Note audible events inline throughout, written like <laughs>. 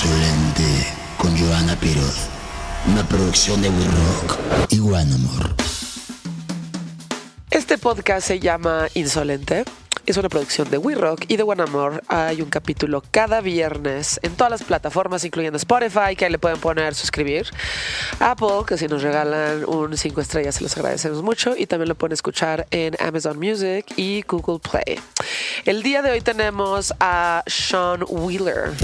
Insolente con Joana Piroz. Una producción de We Rock y One Amor. Este podcast se llama Insolente. Es una producción de We Rock y de One Amor. Hay un capítulo cada viernes en todas las plataformas, incluyendo Spotify, que ahí le pueden poner suscribir. Apple, que si nos regalan un 5 estrellas, se los agradecemos mucho. Y también lo pueden escuchar en Amazon Music y Google Play. El día de hoy tenemos a Sean Wheeler.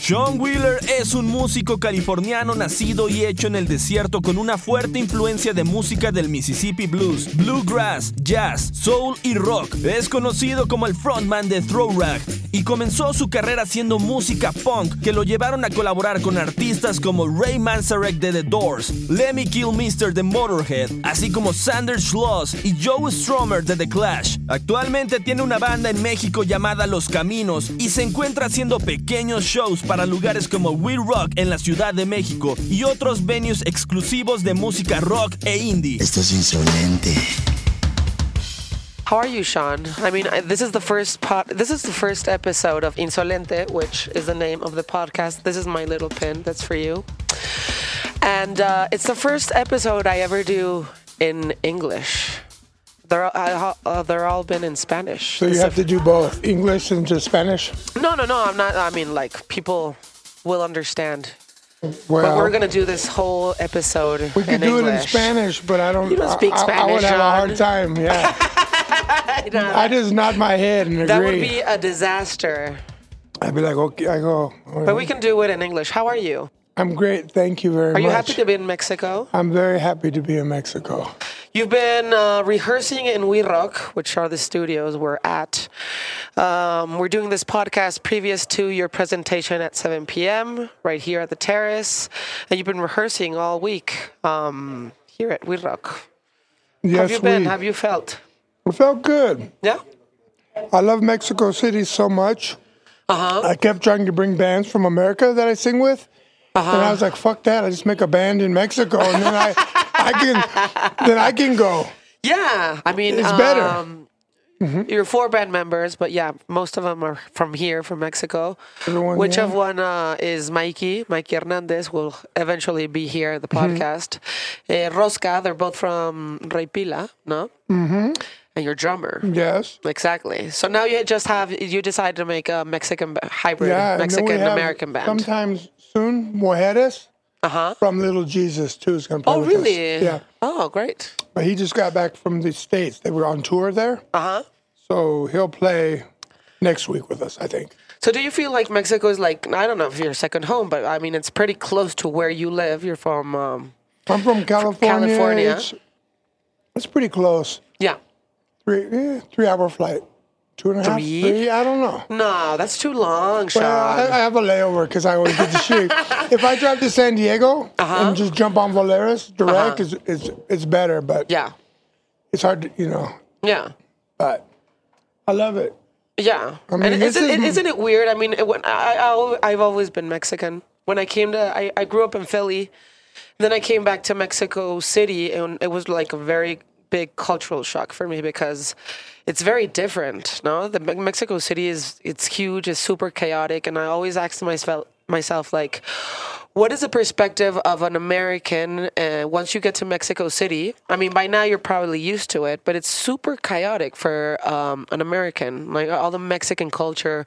Sean Wheeler es un músico californiano nacido y hecho en el desierto con una fuerte influencia de música del Mississippi Blues, Bluegrass, Jazz, Soul y Rock. Es conocido como el frontman de Throw Rag y comenzó su carrera haciendo música punk que lo llevaron a colaborar con artistas como Ray Manzarek de The Doors, Lemmy Kilmister de Motorhead, así como Sander Schloss y Joe Stromer de The Clash. Actualmente tiene una banda en México llamada Los Caminos y se encuentra haciendo pequeños shows para lugares como We Rock en la Ciudad de México y otros venues exclusivos de música rock e indie. Esto es insolente. How are you, Sean? I mean, I- this is the first pod, this is the first episode of Insolente, which is the name of the podcast. This is my little pin. That's for you. And uh, it's the first episode I ever do in English. They're all, I, uh, they're all been in Spanish. So you have to do both English and just Spanish. No, no, no. I'm not. I mean, like people will understand. Well, But we're gonna do this whole episode we could do it in Spanish, but I don't. You don't speak I, I- I would Spanish, have a hard time. Yeah, <laughs> I just nod my head and agree. that would be a disaster. I'd be like, okay, I go. But we can do it in English. How are you? I'm great. Thank you very much. Are much. you happy to be in Mexico? I'm very happy to be in Mexico. You've been uh, rehearsing in We Rock, which are the studios we're at. Um, we're doing this podcast previous to your presentation at 7 p.m. right here at the terrace, and you've been rehearsing all week um, here at We Rock. Yes, Have you been? we. Have you felt? It felt good. Yeah. I love Mexico City so much. Uh huh. I kept trying to bring bands from America that I sing with. Uh-huh. And I was like, fuck that. I just make a band in Mexico and then I, <laughs> I can then I can go. Yeah. I mean, It's better. Um, You're four band members, but yeah, most of them are from here, from Mexico. Everyone, Which yeah. of one uh, is Mikey? Mikey Hernandez will eventually be here at the Mm-hmm. podcast. Uh, Rosca, they're both from Rey Pila, no? Mm-hmm. And your drummer. Yes. Exactly. So now you just have, you decided to make a Mexican hybrid, Yeah, and then we Mexican American band. Sometimes soon, Mujeres Uh huh. from Little Jesus too is going to play Oh, with really? us. Yeah, Oh, great. but he just got back from the states. They were on tour there, Uh huh. so he'll play next week with us. I think. So do you feel like Mexico is like I don't know if your second home, but I mean it's pretty close to where you live. You're from um, I'm from California. California. It's, it's pretty close. yeah. Three eh, three hour flight. Two and a half. Three? Three? I don't know. No, that's too long, Sean. Well, I, I have a layover because I always get to shoot. if I drive to San Diego Uh-huh. and just jump on Volaris direct, is it's, it's better. But yeah, it's hard to you know. yeah, But I love it. yeah. mean, and isn't, is- it, isn't it weird? I mean, it, when I, I I've always been Mexican. When I came to, I, I grew up in Philly. Then I came back to Mexico City, and it was like a very big cultural shock for me because it's very different. No, the Mexico City is it's huge, it's super chaotic, and I always ask myself myself like, what is the perspective of an American uh, once you get to Mexico City? I mean, by now you're probably used to it, but it's super chaotic for um, an American. Like all the Mexican culture,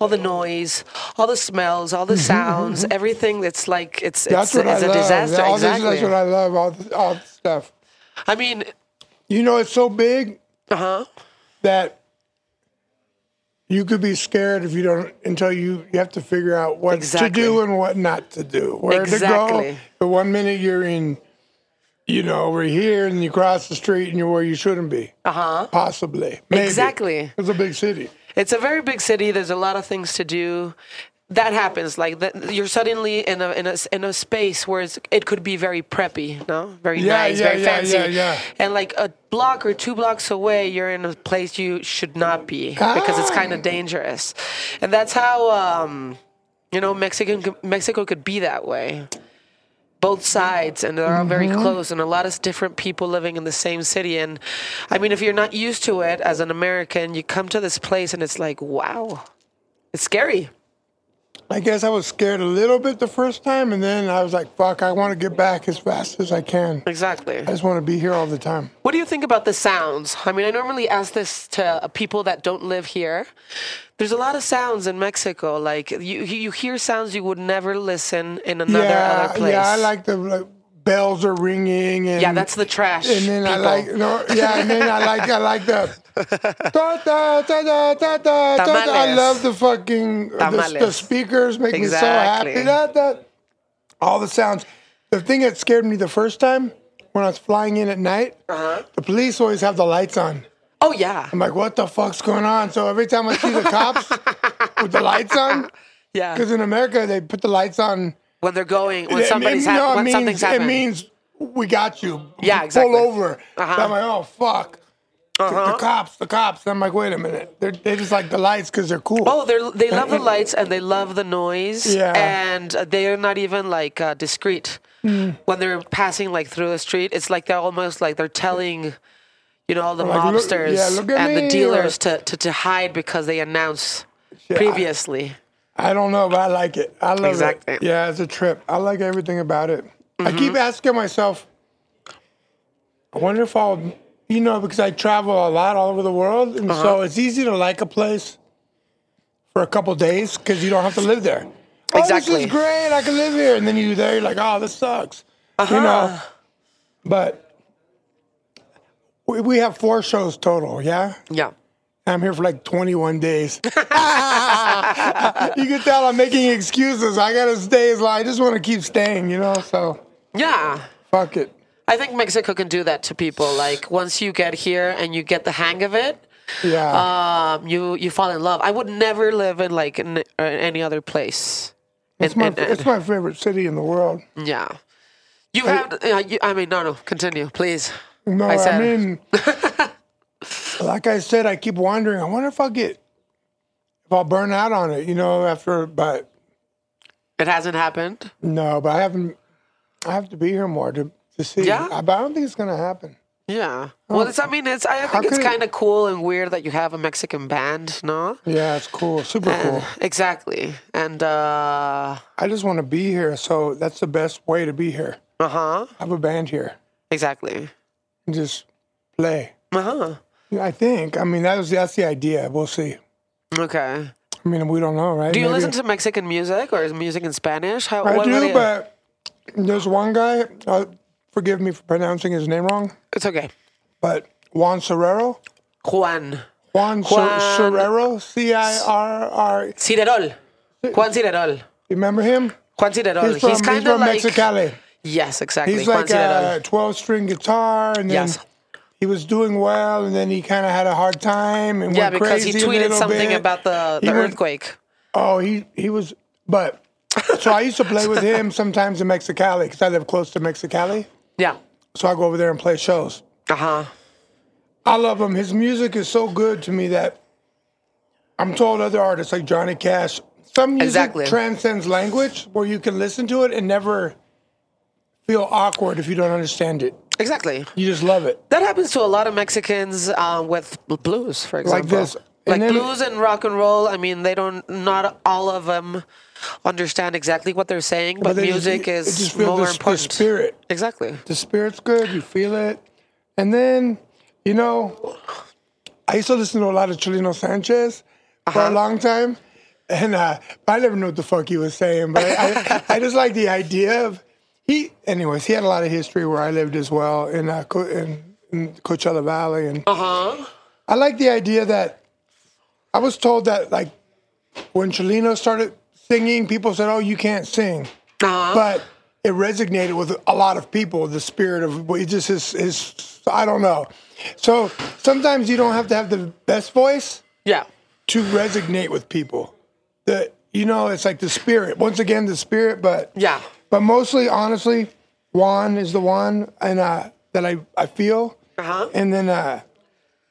all the noise, all the smells, all the <laughs> sounds, everything that's like it's That's it's, it's a love. disaster. All this- exactly. that's what I love. All all stuff. I mean, You know, it's so big uh huh. that you could be scared if you don't until you you have to figure out what Exactly. to do and what not to do. Where to Exactly. go. The one minute you're in, you know, over here, and you cross the street and you're where you shouldn't be. Uh huh. Possibly. Maybe. Exactly. It's a big city. It's a very big city. There's a lot of things to do. That happens. Like that, you're suddenly in a in a in a space where it's, it could be very preppy, no, very Yeah, nice, yeah, very yeah, fancy. yeah, yeah. And like a block or two blocks away, you're in a place you should not be because it's kind Ah. of dangerous. And that's how um, you know Mexican Mexico could be that way. both sides and they're all very Mm-hmm. close and a lot of different people living in the same city and i mean if you're not used to it as an american you come to this place and it's like wow it's scary I guess I was scared a little bit the first time, and then I was like, "Fuck! I want to get back as fast as I can. Exactly. I just want to be here all the time." What do you think about the sounds? I mean, I normally ask this to uh, people that don't live here. There's a lot of sounds in Mexico. Like you, you hear sounds you would never listen in another yeah, other place. yeah. I like the like, bells are ringing, and Yeah, that's the trash. And then I like no, yeah, and then I like I like the I love the fucking the, the speakers make me so happy. All the sounds. The thing that scared me the first time when I was flying in at night, Uh-huh. the police always have the lights on. oh yeah, I'm like, what the fuck's going on? So every time I see the cops <laughs> with the lights on, yeah. because in America they put the lights on When they're going, when somebody's it, hap- no, it when means, something's It means we got you. Yeah, exactly. Pull over. Uh-huh. So I'm like, oh fuck. The cops, the cops. I'm like, wait a minute. They're, they just like the lights because they're cool. Oh, they they love the lights and they love the noise. Yeah. And they're not even like uh, discreet Hmm. when they're passing like through the street. It's like they're almost like they're telling, you know, all the Like, look- mobsters yeah, look and the dealers or- to, to to hide because they announce Yeah, previously. I don't know, but I like it. I love Exactly. it. Yeah, it's a trip. I like everything about it. I Mm-hmm. keep asking myself, I wonder if I'll, you know, because I travel a lot all over the world, and Uh-huh. so it's easy to like a place for a couple days because you don't have to live there. Oh, Exactly. this is great. I can live here, and then you're there. You're like, oh, this sucks. Uh-huh. You know, but we, we have four shows total. Yeah. Yeah. I'm here for like 21 days. <laughs> you can tell I'm making excuses. I gotta stay as long. I just want to keep staying, you know. So Yeah. fuck it. I think Mexico can do that to people. Like once you get here and you get the hang of it, Yeah, um, you you fall in love. I would never live in like in, uh, any other place. it's my it's my favorite city in the world. Yeah. You have. Uh, you, I mean, no, no. Continue, please. No, I I, mean, <laughs> like I said, I keep wondering. I wonder if I'll get if I'll burn out on it, you know. After, but It hasn't happened. no, but I haven't. I have to be here more to to see. Yeah? but I don't think it's gonna happen. Yeah. Well, it's. I mean, it's. I think it's kind of cool and weird that you have a Mexican band. No. Yeah, it's cool, super cool. Exactly. And uh. I just want to be here, so that's the best way to be here. Uh huh. Have a band here Exactly. and just play. Uh huh. I think. I mean, that was that's the idea. We'll see. Okay. I mean, we don't know, right? Do you Maybe- listen to Mexican music or is music in Spanish? How? I do, but there's one guy. Uh, forgive me for pronouncing his name wrong, It's okay. but Juan Serrero. Juan. Juan, Juan- Ser- Serrero. C I R R. Cirerol. Juan Cirerol. Remember him? Juan Cirerol. He's from, he's kind of from like. Mexicali. Yes, exactly. He's Juan like Cirerol. a 12 string guitar, and then Yes. he was doing well, and then he kind of had a hard time and Yeah, went because he crazy a tweeted little something bit. about the, He the went- earthquake. Oh, he he was, but so I used to play with him sometimes in Mexicali because I live close to Mexicali. Yeah. So I go over there and play shows. Uh huh. I love him. His music is so good to me that I'm told other artists like Johnny Cash, some music Exactly. transcends language where you can listen to it and never feel awkward if you don't understand it. Exactly. You just love it. That happens to a lot of Mexicans uh, with blues, for example. Like this. Like And blues and rock and roll. I mean, they don't. Not all of them understand exactly what they're saying, but, just- music it is just more the, the spirit. Exactly. The spirit's good. You feel it. And then, you know, I used to listen to a lot of Chalino Sanchez for Uh-huh. a long time. And uh, I never knew what the fuck he was saying, but I, I, I just like the idea of he. Anyways, he had a lot of history where I lived as well in uh, Co- in, in Coachella Valley, and Uh huh. I like the idea that I was told that like when Chelino started singing, people said, "Oh, you can't sing," Uh huh. but it resonated with a lot of people. The spirit of it just his his I don't know. So sometimes you don't have to have the best voice Yeah. to resonate with people. The you know it's like the spirit. Once again, the spirit, but Yeah. but mostly, honestly, Juan is the one, and uh, that I I feel. Uh-huh. And then uh,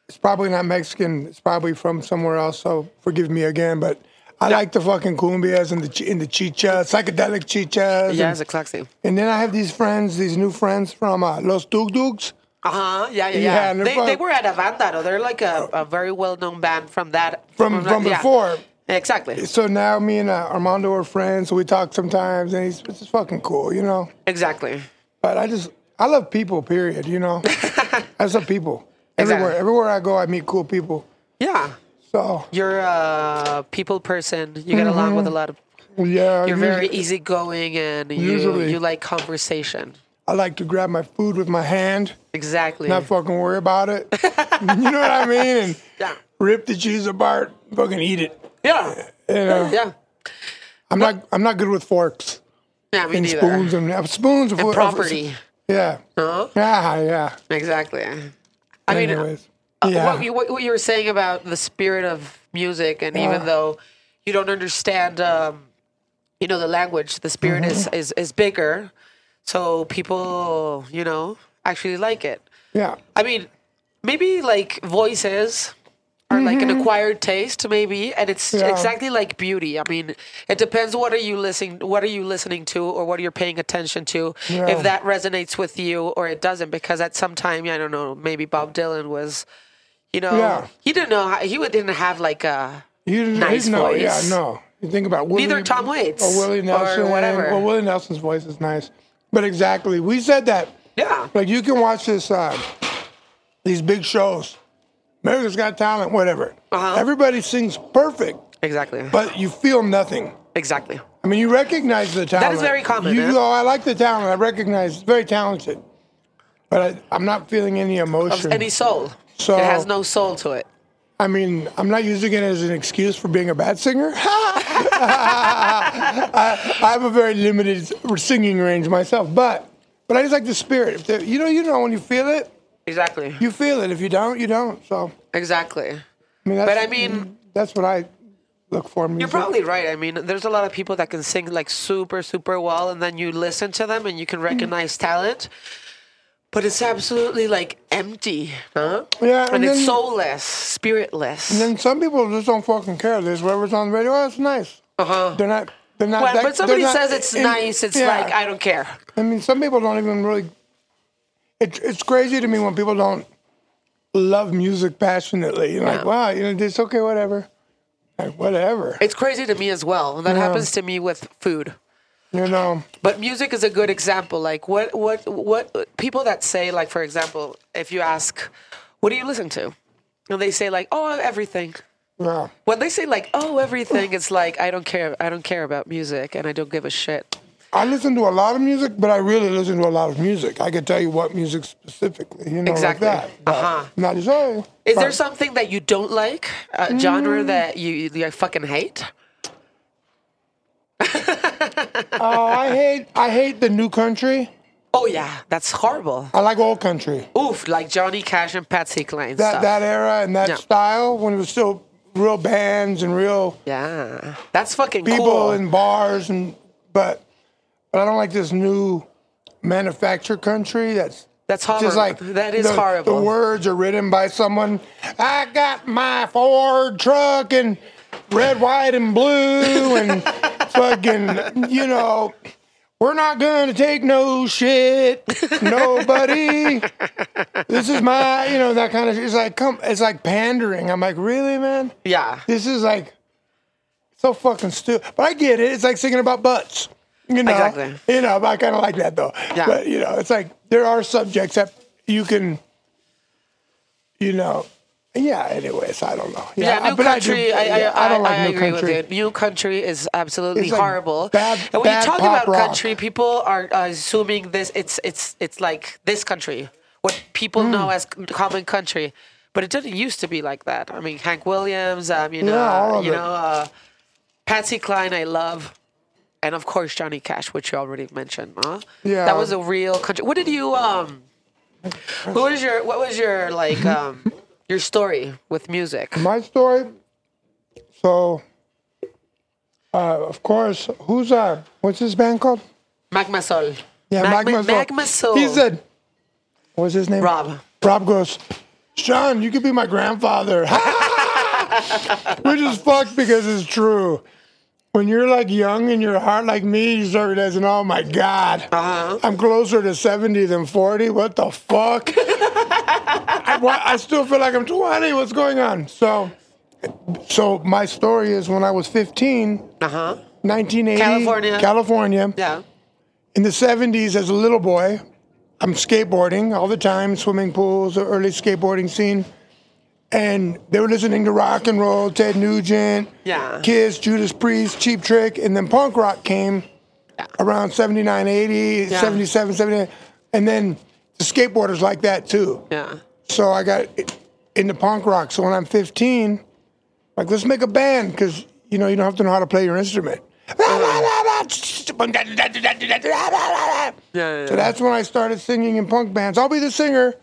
it's probably not Mexican. It's probably from somewhere else. So forgive me again, but I like the fucking cumbias and the and the chicha, psychedelic chichas. Yes, And, exactly. and then I have these friends, these new friends from uh, Los Dug Dugs. Uh huh. Yeah, yeah, Yeah, yeah. they, I- they were at Avándaro. They're like a, a very well known band from that From that- from yeah. before, Exactly. So now me and uh, Armando are friends. So we talk sometimes, and he's it's just fucking cool, you know. Exactly. But I just I love people. Period. You know, <laughs> I just love people. Everywhere, Exactly. everywhere I go, I meet cool people. Yeah. So You're a people person. You get along Mm-hmm. with a lot of. yeah, You're usually- very easygoing and you Usually. you like conversation. I like to grab my food with my hand, Exactly. not fucking worry about it. <laughs> you know what I mean? And yeah. rip the cheese apart, fucking eat it. Yeah. You know, Yeah. I'm not I'm not good with forks Yeah. Me and neither. spoons and uh, spoons of and of- property. Yeah, Huh? yeah, yeah. Exactly. I mean, Anyways, uh, yeah. what, you, what, you were saying about the spirit of music, and even though you don't understand, um, you know, the language, the spirit is, Mm-hmm. is is bigger, so people, you know, actually like it. yeah. I mean, maybe like voices are like an acquired taste, maybe, and it's Mm-hmm. Yeah. exactly like beauty. I mean, it depends what are you listening, what are you listening to, or what are you're paying attention to. Yeah. If that resonates with you or it doesn't, because at some time, I don't know, maybe Bob Dylan was, you know, Yeah. he didn't know how, he didn't have like a You didn't Nice know, voice. Yeah, no. You think about Willie, Neither Tom Waits or Willie Nelson or whatever. Well, Willie Nelson's voice is nice, but exactly, we said that. yeah, Like you can watch this, uh, these big shows, America's Got Talent, whatever. Uh-huh. Everybody sings perfect, exactly, but you feel nothing. exactly. I mean, you recognize the talent. That is very common, You eh? go, I like the talent. I recognize it's very talented, but I, I'm not feeling any Of emotion. any soul, So- it has no soul to it. I mean, I'm not using it as an excuse for being a bad singer. <laughs> I, I have a very limited singing range myself, but but I just like the spirit. If there- you know, you know when you feel it, Exactly, you feel it. If you don't, you don't. So exactly. I mean, that's, But I mean- that's what I look for. in You're probably right. I mean, there's a lot of people that can sing like super, super well, and then you listen to them and you can hmm. recognize talent. But it's absolutely like empty, huh? Yeah, And, and it's soulless, spiritless. And then some people just don't fucking care. There's whatever's on the radio. Oh, it's nice. uh-huh. They're not. They're not. When, that, but somebody not says it's in- nice, it's yeah. like, I don't care. I mean, some people don't even really. It, it's crazy to me when people don't love music passionately. You're like, Yeah. wow, you know, it's okay, whatever. Like, whatever. It's crazy to me as well. And that Yeah. happens to me with food. You know, But music is a good example. Like what what what people that say like for example, if you ask, what do you listen to? And they say like, oh, everything. yeah. When they say like, oh, everything, it's like I don't care. I don't care about music, and I don't give a shit. I listen to a lot of music, but I really listen to a lot of music. I could tell you what music specifically, you know, Exactly. like that. Uh-huh. Not just, oh. Is there something that you don't like, a Mm. genre that you you fucking hate? <laughs> Oh, I hate, I hate the new country. Oh yeah, that's horrible. I like old country. Oof, like Johnny Cash and Patsy Cline That stuff. that era and that style when it was still real bands and real yeah, that's fucking people cool. in bars and but but I don't like this new manufactured country that's that's horrible. just like that is the, horrible. The words are written by someone. I got my Ford truck and red, white, and blue, and <laughs> fucking, you know, we're not gonna take no shit, nobody. this is my, you know, that kind of. It's like, come, it's like pandering. I'm like, really, man? yeah, This is like so fucking stupid. But I get it. It's like singing about butts. You know, Exactly. you know, but I kind of like that though. Yeah. But you know, it's like there are subjects that you can, you know, yeah. Anyways, I don't know. Yeah, new but country. I, I, yeah, I, don't like I new agree country. with you. New country is absolutely like horrible. bad- and when you talk about rock. country, people are uh, assuming this. It's it's it's like this country, what people Hmm. know as common country, but it didn't used to be like that. I mean, Hank Williams. Um, you know, Yeah, you it. know, uh, Patsy Cline. I love. And of course, Johnny Cash, which you already mentioned. Huh? Yeah. that was a real country. What did you um? What was your what was your like <laughs> um your story with music? My story. So, uh, of course, who's uh, what's this band called? Magma Sol. Yeah, Magma, Magma Soul. Magma Soul. He said, what's his name? Rob. Rob goes, Sean, you could be my grandfather. <laughs> Which is fucked because it's true. When you're like young in your heart like me, you start realizing, oh my God, Uh-huh. I'm closer to 70 than 40. What the fuck? <laughs> I, I still feel like I'm 20. What's going on? So So my story is when I was 15, Uh huh. 1980, California. California. Yeah. In the 70s, as a little boy, I'm skateboarding all the time, swimming pools, the early skateboarding scene. And they were listening to rock and roll, Ted Nugent, Yeah. Kiss, Judas Priest, Cheap Trick. And then punk rock came around 79, 80, Yeah. 77, 78. And then the skateboarders like that too. Yeah. So I got into punk rock. So when I'm 15, like, let's make a band because, you know, you don't have to know how to play your instrument. Yeah. yeah, So that's when I started singing in punk bands. I'll be the singer.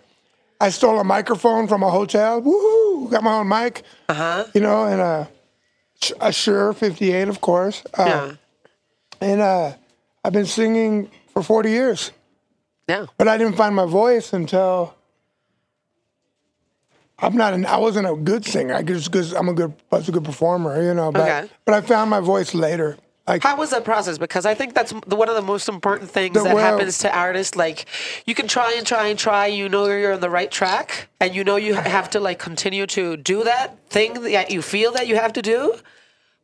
I stole a microphone from a hotel. Woohoo! Got my own mic. Uh huh. You know, and a, a Shure 58, of course. Uh, Yeah. And uh, I've been singing for 40 years. Yeah. But I didn't find my voice until I'm not an I wasn't a good singer. I just because I'm a good I was a good performer, you know. But Okay. but I found my voice later. Like How was that process? Because I think that's one of the most important things that well- happens to artists. Like, you can try and try and try. You know you're on the right track, and you know you have to like continue to do that thing that you feel that you have to do.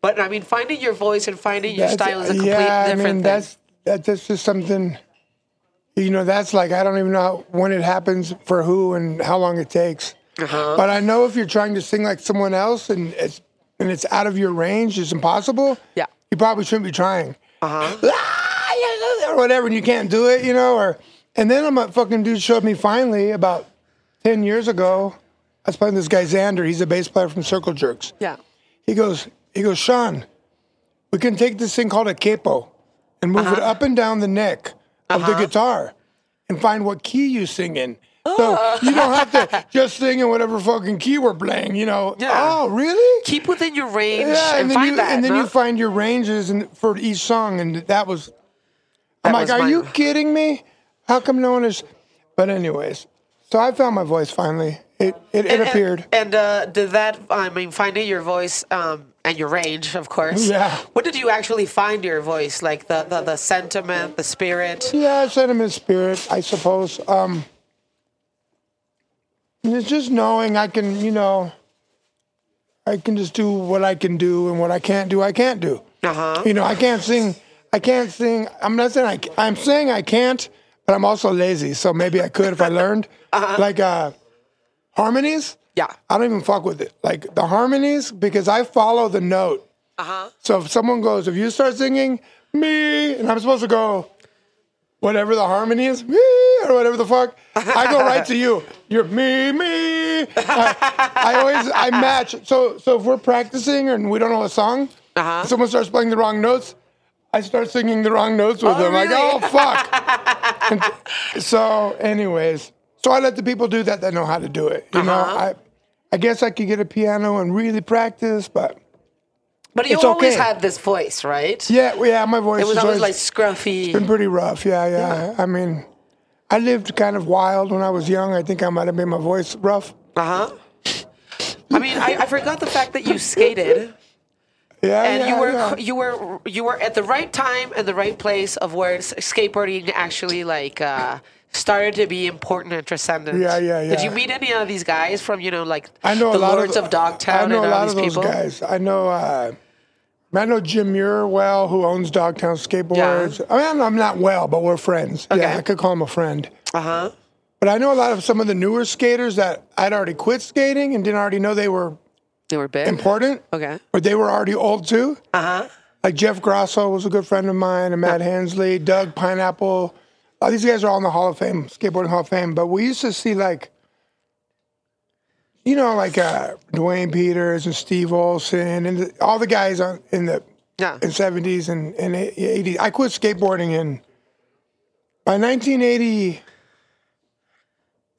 But I mean, finding your voice and finding your style is a complete yeah, different I mean, thing. That's that, that's just something. You know, that's like I don't even know when it happens for who and how long it takes. Uh-huh. But I know if you're trying to sing like someone else and it's and it's out of your range, it's impossible. Yeah. you probably shouldn't be trying. uh-huh. <laughs> or whatever, and you can't do it, you know, or and then I'm a fucking dude showed me finally about ten years ago. I was playing this guy Zander. He's a bass player from Circle Jerks. Yeah. He goes, he goes, Sean, we can take this thing called a capo and move Uh-huh. it up and down the neck of the guitar and find what key you sing in. So you don't have to <laughs> just sing in whatever fucking key we're playing, you know. Yeah. Oh, really? Keep within your range Yeah, and, and then find you that. and then you find your ranges and for each song, and that was. I'm That like, was are my- you kidding me? How come no one is? But anyways, so I found my voice finally. It it, it And- appeared. And uh, did that? I mean, finding your voice um, and your range, of course. Yeah. What did you actually find your voice? Like the the, the sentiment, the spirit. Yeah, sentiment spirit, I suppose. Um, it's just knowing I can, you know, I can just do what I can do, and what I can't do, I can't do. Uh huh. You know, I can't sing. I can't sing. I'm not saying I. I'm saying I can't, but I'm also lazy. So maybe I could if I learned. <laughs> uh-huh. Like uh, harmonies. Yeah. I don't even fuck with it. Like the harmonies because I follow the note. Uh huh. So if someone goes, if you start singing me, and I'm supposed to go, whatever the harmony is, me, or whatever the fuck, I go right to you. <laughs> You're me, me. I, I always, I match. So, so if we're practicing and we don't know a song, Uh-huh. someone starts playing the wrong notes, I start singing the wrong notes with Oh, them. Like, really? oh fuck. <laughs> And so, anyways, so I let the people do that that know how to do it. You know, Uh-huh. I, I guess I could get a piano and really practice, but. But you It's always okay. had this voice, right? Yeah, yeah, my voice It was always always like scruffy. been pretty rough. Yeah, yeah, I mean, I lived kind of wild when I was young. I think I might have made my voice rough. Uh huh. I mean, I, I forgot the fact that you skated <laughs> Yeah, and yeah, you were yeah. you were you were at the right time and the right place of where skateboarding actually like uh, started to be important and transcendent. Yeah, yeah, yeah. Did you meet any of these guys from you know like I know the a lot Lords of, of, Dogtown I know and a all lot these of those people? guys. I know. Uh, I know Jim Muir well, who owns Dogtown Skateboards. I mean, I'm not well, but we're friends. Okay. Yeah, I could call him a friend. Uh huh. But I know a lot of some of the newer skaters that I'd already quit skating and didn't already know they were They were big. important, Okay. but they were already old too. Uh huh. Like Jeff Grosso was a good friend of mine, and Matt Hensley, Doug Pineapple. All these guys are all in the Hall of Fame, skateboarding Hall of Fame. But we used to see like, you know, like uh, Duane Peters and Steve Olson and the, all the guys on, in the Yeah. in seventies and and eighties. I quit skateboarding in by nineteen eighty.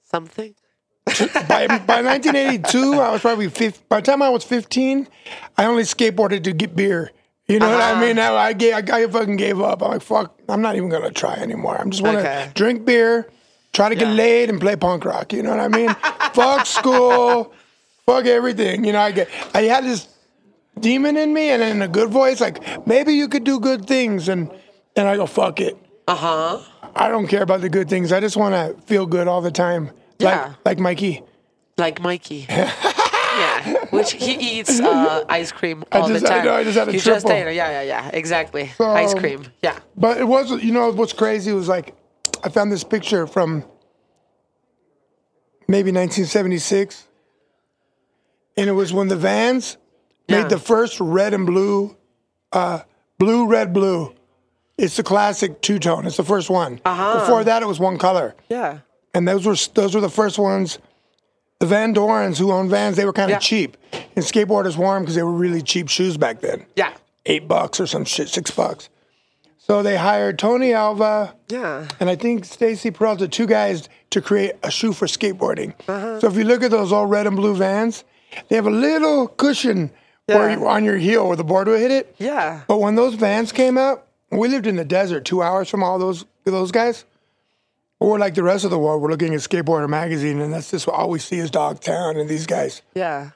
Something. <laughs> By, by 1982, I was probably 15. By the time I was 15, I only skateboarded to get beer. You know what I Uh-huh. mean? I, I, gave, I, I fucking gave up. I'm like, fuck, I'm not even going to try anymore. I'm just want to Okay. drink beer, try to get Yeah. laid, and play punk rock. You know what I mean? <laughs> fuck school, fuck everything. You know, I, get, I had this demon in me and in a good voice, like, maybe you could do good things. And, and I go, fuck it. Uh huh. I don't care about the good things. I just want to feel good all the time. Like, Yeah. like Mikey. Like Mikey. <laughs> yeah. which he eats uh, ice cream I all just- the I time. know, I just had a he just ate it. Yeah, yeah, yeah. Exactly. So, ice cream. Yeah. But it was, you know, what's crazy was like, I found this picture from maybe 1976, and it was when the Vans Yeah. made the first red and blue, uh, blue, red, blue. It's the classic two tone. It's the first one. Uh-huh. Before that, it was one color, Yeah. and those were those were the first ones. The Van Dorens, who owned Vans, they were kind of Yeah. cheap, and skateboarders wore them because they were really cheap shoes back then Yeah. eight bucks or some shit, six bucks. So they hired Tony Alva Yeah. and I think Stacy Peralta, two guys to create a shoe for skateboarding. Uh-huh. So if you look at those old red and blue vans, they have a little cushion where you, on your heel where the board would hit it. Yeah. But when those vans came out, we lived in the desert, two hours from all those those guys. Or like the rest of the world, we're looking at Skateboarder magazine, and that's just all we see is Dogtown and these guys Yeah.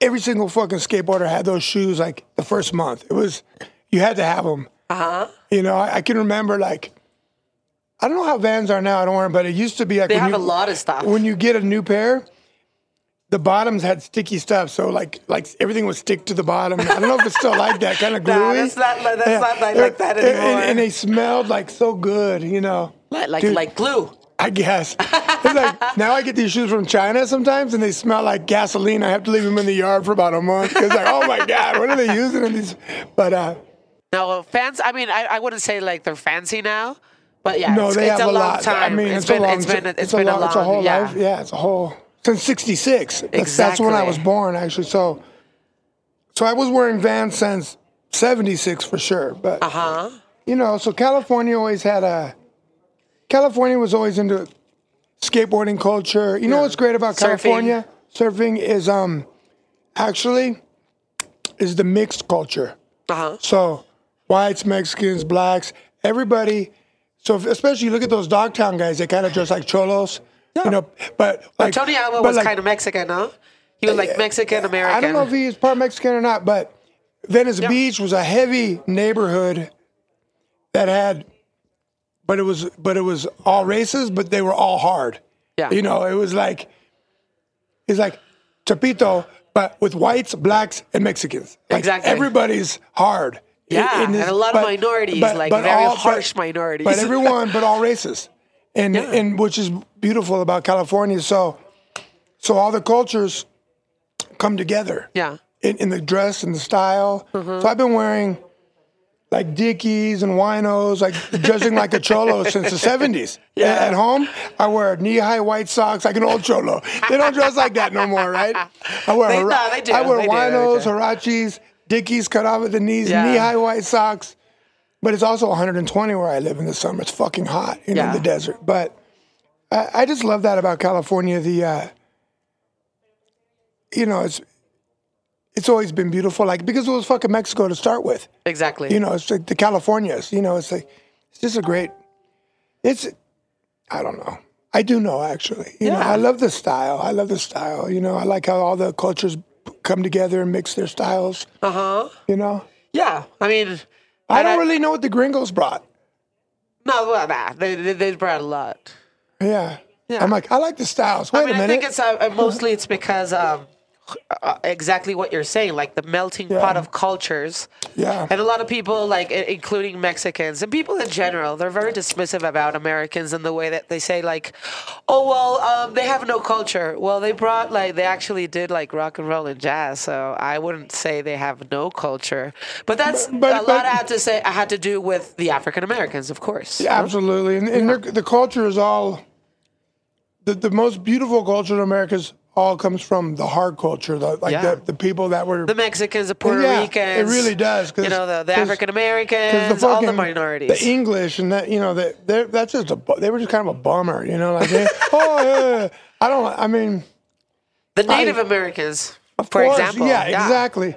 every single fucking skateboarder had those shoes like the first month. It was you had to have them. Uh huh. You know, I, I can remember like I don't know how Vans are now. I don't wear them, but it used to be like They have you, a lot of stuff. when you get a new pair. The bottoms had sticky stuff, so like like everything would stick to the bottom. I don't know if it's still like that, kind of <laughs> gluey. Nah, that's not like- that's not like- like that And- and- anymore. And, they smelled like so good, you know. Like like, Dude. like glue. I guess. It's like <laughs> now I get these shoes from China sometimes, and they smell like gasoline. I have to leave them in the yard for about a month. It's like, oh my <laughs> god, what are they using in these? But uh, No, fans. I mean, I, I wouldn't say like they're fancy now, but yeah, no, it's, they it's have a a long lot. time. I mean, it's it's, been a long. it's been it's a been long, a long it's a whole yeah. life. Yeah, it's a whole since '66. That's, that's when I was born, actually. So, so I was wearing Vans since '76 for sure. But Uh huh. you know, so California always had a. California was always into skateboarding culture. You know what's great about Surfing. California? Surfing is um actually is the mixed culture. Uh huh. So whites, Mexicans, blacks, everybody. So if, especially you look at those Dogtown guys, they kind of dress like cholos. You know, but like Tony Alva was like, kind of Mexican, huh? He was like Mexican American. I don't know if he's part Mexican or not, but Venice Yeah. Beach was a heavy neighborhood that had, but it was but it was all races, but they were all hard. Yeah. You know, it was like it's like Tepito, but with whites, blacks, and Mexicans. Like Exactly. Everybody's hard. Yeah, in this- and a lot of minorities, like very harsh minorities. But everyone, but all races, and Yeah. and which is beautiful about California. So, so all the cultures come together Yeah. in, in the dress and the style. Mm-hmm. So I've been wearing like Dickies and winos, like dressing like a cholo <laughs> since the seventies. Yeah. At home, I wear knee high white socks like an old cholo. They don't dress like that no more, right? I wear They- hara- no, they do. I wear They winos, do. Dickies cut off at the knees, Yeah. knee high white socks. But it's also 120 where I live in the summer. It's fucking hot, you know, in the desert. But I, I just love that about California. The uh, you know, it's it's always been beautiful, like because it was fucking Mexico to start with. Exactly. You know, it's like the Californias. You know, it's like it's just a great. It's I don't know. I do know actually. You know, Yeah. I love the style. I love the style. You know, I like how all the cultures come together and mix their styles. Uh huh. You know, Yeah. I mean, I don't really know what the gringos brought. No, well, nah. They, they they brought a lot. Yeah. Yeah. I'm like, I like the styles. Wait I mean, a I minute. I think it's uh, uh, mostly it's because um, uh, exactly what you're saying, like the melting Yeah. pot of cultures. yeah. And a lot of people, like including Mexicans and people in general, they're very dismissive about Americans in the way that they say, like, "Oh well, um, they have no culture." Well, they brought like they actually did like rock and roll and jazz, so I wouldn't say they have no culture. But that's But- but- a lot. but- I had to say, I had to do with the African Americans, of course. Absolutely, and, and their- the culture is all the the most beautiful culture in America's all comes from the hard culture, the, like Yeah. the, the people that were The Mexicans, the Puerto Yeah, Ricans, it really does, you know, the, the African Americans, all the minorities. the English, and that you know that they're that's just a they were just kind of a bummer, you know, like they, <laughs> oh yeah, I don't, I mean, The Native Americans, for course, example. yeah, exactly.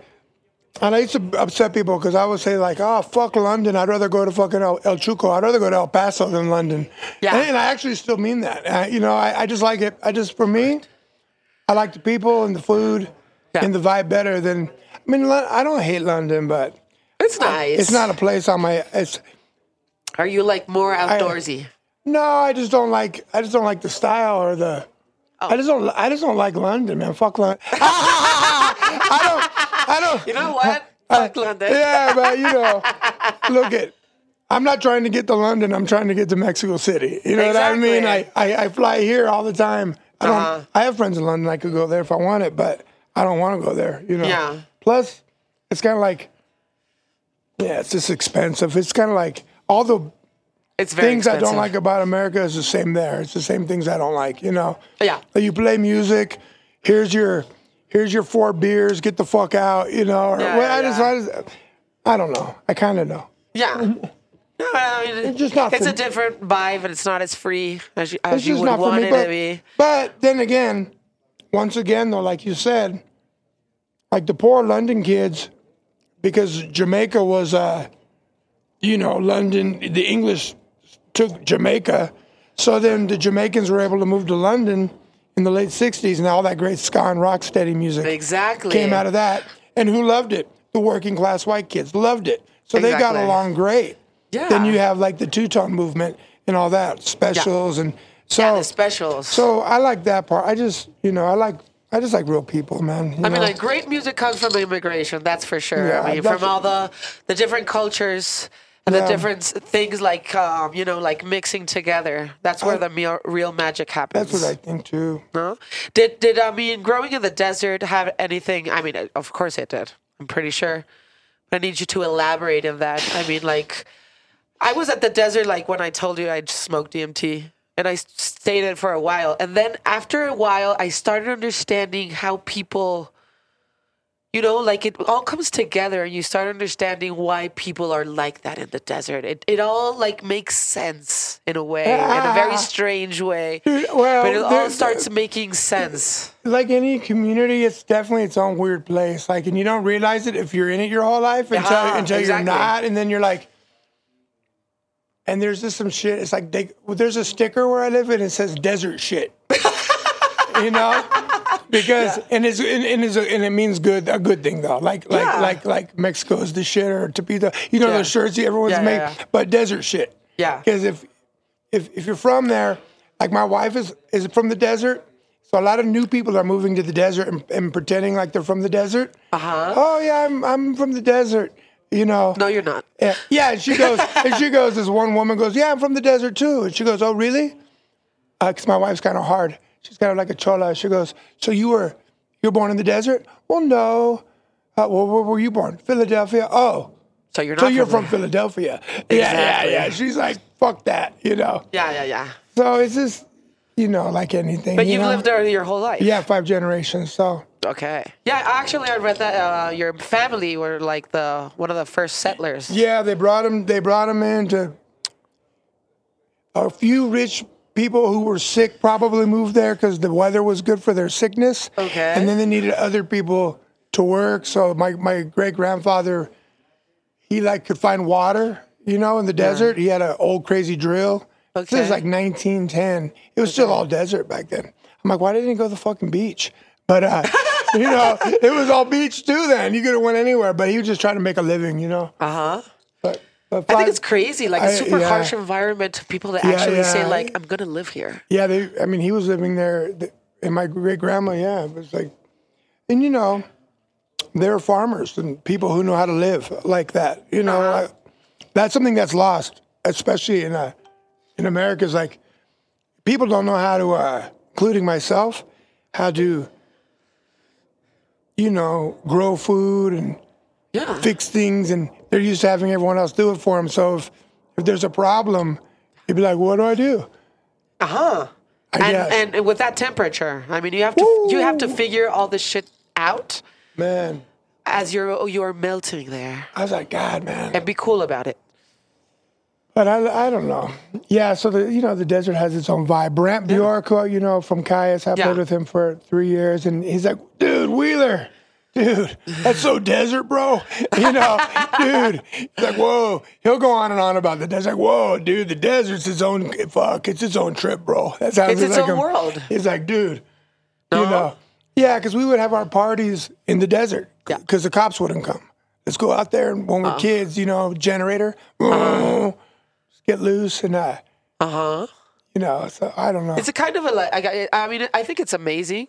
And I used to upset people because I would say like, "Oh, fuck London! I'd rather go to fucking El, El Chuco. I'd rather go to El Paso than London." Yeah. and, and I actually still mean that. I, you know, I, I just like it. I just for me, I like the people and the food Yeah. and the vibe better than. I mean, I don't hate London, but It's nice. it's not a place on my. It's Are you like more outdoorsy? no, I just don't like. I just don't like the style or the. Oh. I just don't. I just don't like London, man. Fuck London. I <laughs> I don't. I don't. You know what? Fuck London. Yeah, but you know, look at. I'm not trying to get to London. I'm trying to get to Mexico City. You know what I mean? I, I, I fly here all the time. I don't. Uh-huh. I have friends in London. I could go there if I wanted, but I don't want to go there. You know. Yeah. Plus, it's kind of like. Yeah, it's just expensive. It's kind of like all the It's very things I don't like about America is the same there. It's the same things I don't like. You know. Yeah. Like, You play music. Here's your. Here's your four beers. Get the fuck out. You know. Or, Yeah, well, I just. I just. I don't know. I kind of know. Yeah. No, I mean, It's just not It's a me. different vibe, and it's not as free as you, as you would want me. it But, to be. but then again, once again, though, like you said, like the poor London kids, because Jamaica was, uh, you know, London, the English took Jamaica. So then the Jamaicans were able to move to London in the late 60s, and all that great ska and rock steady music Exactly. came out of that. And who loved it? The working class white kids loved it. So they got along great. Yeah. Then you have like the two tone movement and all that, specials and so Yeah, the specials. so I like that part. I just, you know, I like, I just like real people, man. I mean, like great music comes from immigration. That's for sure. Yeah, I mean, from all the the different cultures and the different things like um, you know, like mixing together. That's where the me- real magic happens. that's what I think too. No? Did did I mean growing in the desert have anything? I mean, of course it did. I'm pretty sure. I need you to elaborate on that. I mean, like, I was at the desert like when I told you I smoked DMT, and I stayed in for a while, and then after a while, I started understanding how people. You know, like it all comes together, and you start understanding why people are like that in the desert. It it all like makes sense in a way, in a very ah. strange way. Well, But it all starts making sense. like any community, it's definitely its own weird place. Like, and you don't realize it if you're in it your whole life until, until exactly. you're not, and then you're like. And there's just some shit. It's like they, there's a sticker where I live, and it says "desert shit." <laughs> you know, because and it's and, and, it's a, and it means good, a good thing though. Like like Yeah. like like Mexico is the shit or Tepito. You know Yeah. those shirts everyone's Yeah, yeah, yeah. but desert shit. Yeah. Because if if if you're from there, like my wife is is from the desert, so a lot of new people are moving to the desert and, and pretending like they're from the desert. Uh Uh-huh. Oh yeah, I'm I'm from the desert. You know. No, you're not. Yeah, yeah. And she goes, and she goes. This one woman goes, "Yeah, I'm from the desert too." And she goes, "Oh, really?" Because my wife's kind of hard. She's kind of like a chola. She goes, "So you were you were born in the desert?" Well, no. Uh, well, where were you born? Philadelphia. Oh, So you're not. so you're from, from Philadelphia? Exactly. Yeah, yeah, yeah. She's like, "Fuck that," you know. Yeah, yeah, yeah. So it's just, you know, like anything. But you you've know? lived there your whole life. Yeah, five generations. So Okay. Yeah, actually, I read that uh, your family were like the one of the first settlers. yeah, they brought them. They brought him into a few rich people who were sick. Probably moved there because the weather was good for their sickness. Okay. And then they needed other people to work. So my my great grandfather, he like could find water. You know, in the desert, he had an old crazy drill. This Okay. is like 1910. It was still all desert back then. I'm like, why didn't he go to the fucking beach? But uh, <laughs> you know, it was all beach too. Then you could have went anywhere. But he was just trying to make a living. You know. Uh huh. But, but I think it's crazy, like a I- super yeah. harsh environment to people that Yeah, actually say like, "I'm gonna live here." Yeah, they. I mean, he was living there, and my great grandma. Yeah, it was like, and you know, they're farmers and people who know how to live like that. You know, Uh-huh. like, that's something that's lost, especially in uh, in America. Is like people don't know how to, uh, including myself, how to, you know, grow food and Yeah. fix things, and they're used to having everyone else do it for them. So if if there's a problem, you'd be like, "What do I do?" Uh huh. And and with that temperature, I mean, you have to you have to figure all this shit out Man, as you're you're melting there, I was like, God, man. and be cool about it. But I, I don't know. Yeah, so the you know the desert has its own vibe. Brant Bjork, who, you know from Kyuss, I Yeah. played with him for three years, and he's like, dude, Wheeler, dude, that's so desert, bro. <laughs> You know, <laughs> dude. He's like, whoa. He'll go on and on about the desert. Like, whoa, dude, the desert's its own fuck. It's its own trip, bro. <laughs> That sounds It's its like own a- world. He's like, dude, you uh-huh. know, yeah, because we would have our parties in the desert Yeah. because the cops wouldn't come. Let's go out there and when we're uh-huh. kids, you know, generator, uh-huh. Get loose and uh, Uh huh. you know. So I don't know. It's a kind of a like. I, I mean, I think it's amazing,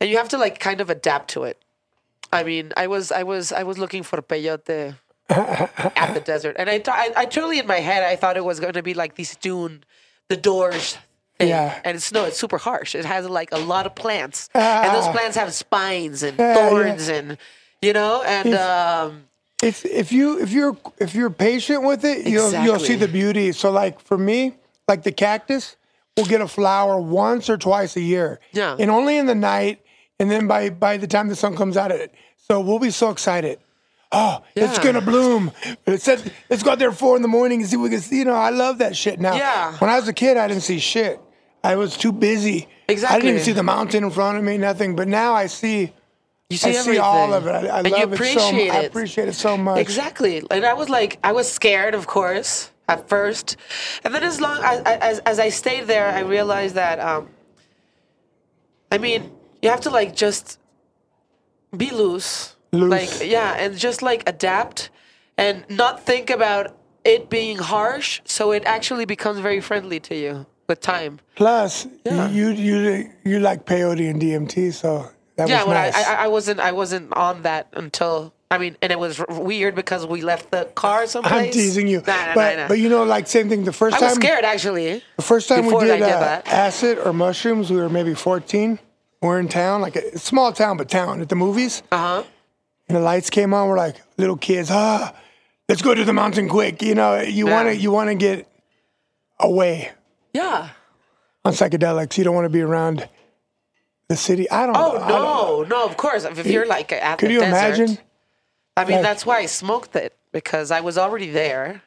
and you have to like kind of adapt to it. I mean, I was I was I was looking for peyote at the <laughs> desert, and I, th- I I totally in my head I thought it was going to be like this dune, the doors. Thing. Yeah. and it's no, it's super harsh. It has like a lot of plants, and those Ah. plants have spines and Yeah, yeah. thorns, and you know, and um, It's if you if you're if you're patient with it, you'll you'll see the beauty. So like for me, like the cactus will get a flower once or twice a year. Yeah. And only in the night and then by by the time the sun comes out of it. So we'll be so excited. Oh, it's gonna bloom. It said let's go out there at four in the morning and see what we can see. You know, I love that shit now. Yeah. When I was a kid I didn't see shit. I was too busy. Exactly. I didn't even see the mountain in front of me, nothing. But now I see you see I see everything. all of it. I, I and you love it so appreciate I appreciate it so much. Exactly. And I was like, I was scared, of course, at first, and then as long as as, as I stayed there, I realized that. Um, I mean, you have to like just be loose, Loose. like yeah, and just like adapt, and not think about it being harsh. So it actually becomes very friendly to you with time. Plus, Yeah. you you you like peyote and DMT, so that Yeah, was well, nice. I, I I wasn't I wasn't on that until. I mean, and it was r- weird because we left the car someplace. I'm teasing you, Nah, nah, but nah, but you know, like same thing. The first I time, I was scared actually. the first time we did, did uh, acid or mushrooms, we were maybe 14. We're in town, like a small town, but town at the movies, Uh huh. and the lights came on. We're like little kids, ah, let's go to the mountain quick. You know, you want to you want to get away Yeah. on psychedelics. You don't want to be around the city. I don't. Oh I don't know. no, no. Of course, if you're like at Could the you desert, imagine? I mean, Like- that's why I smoked it because I was already there,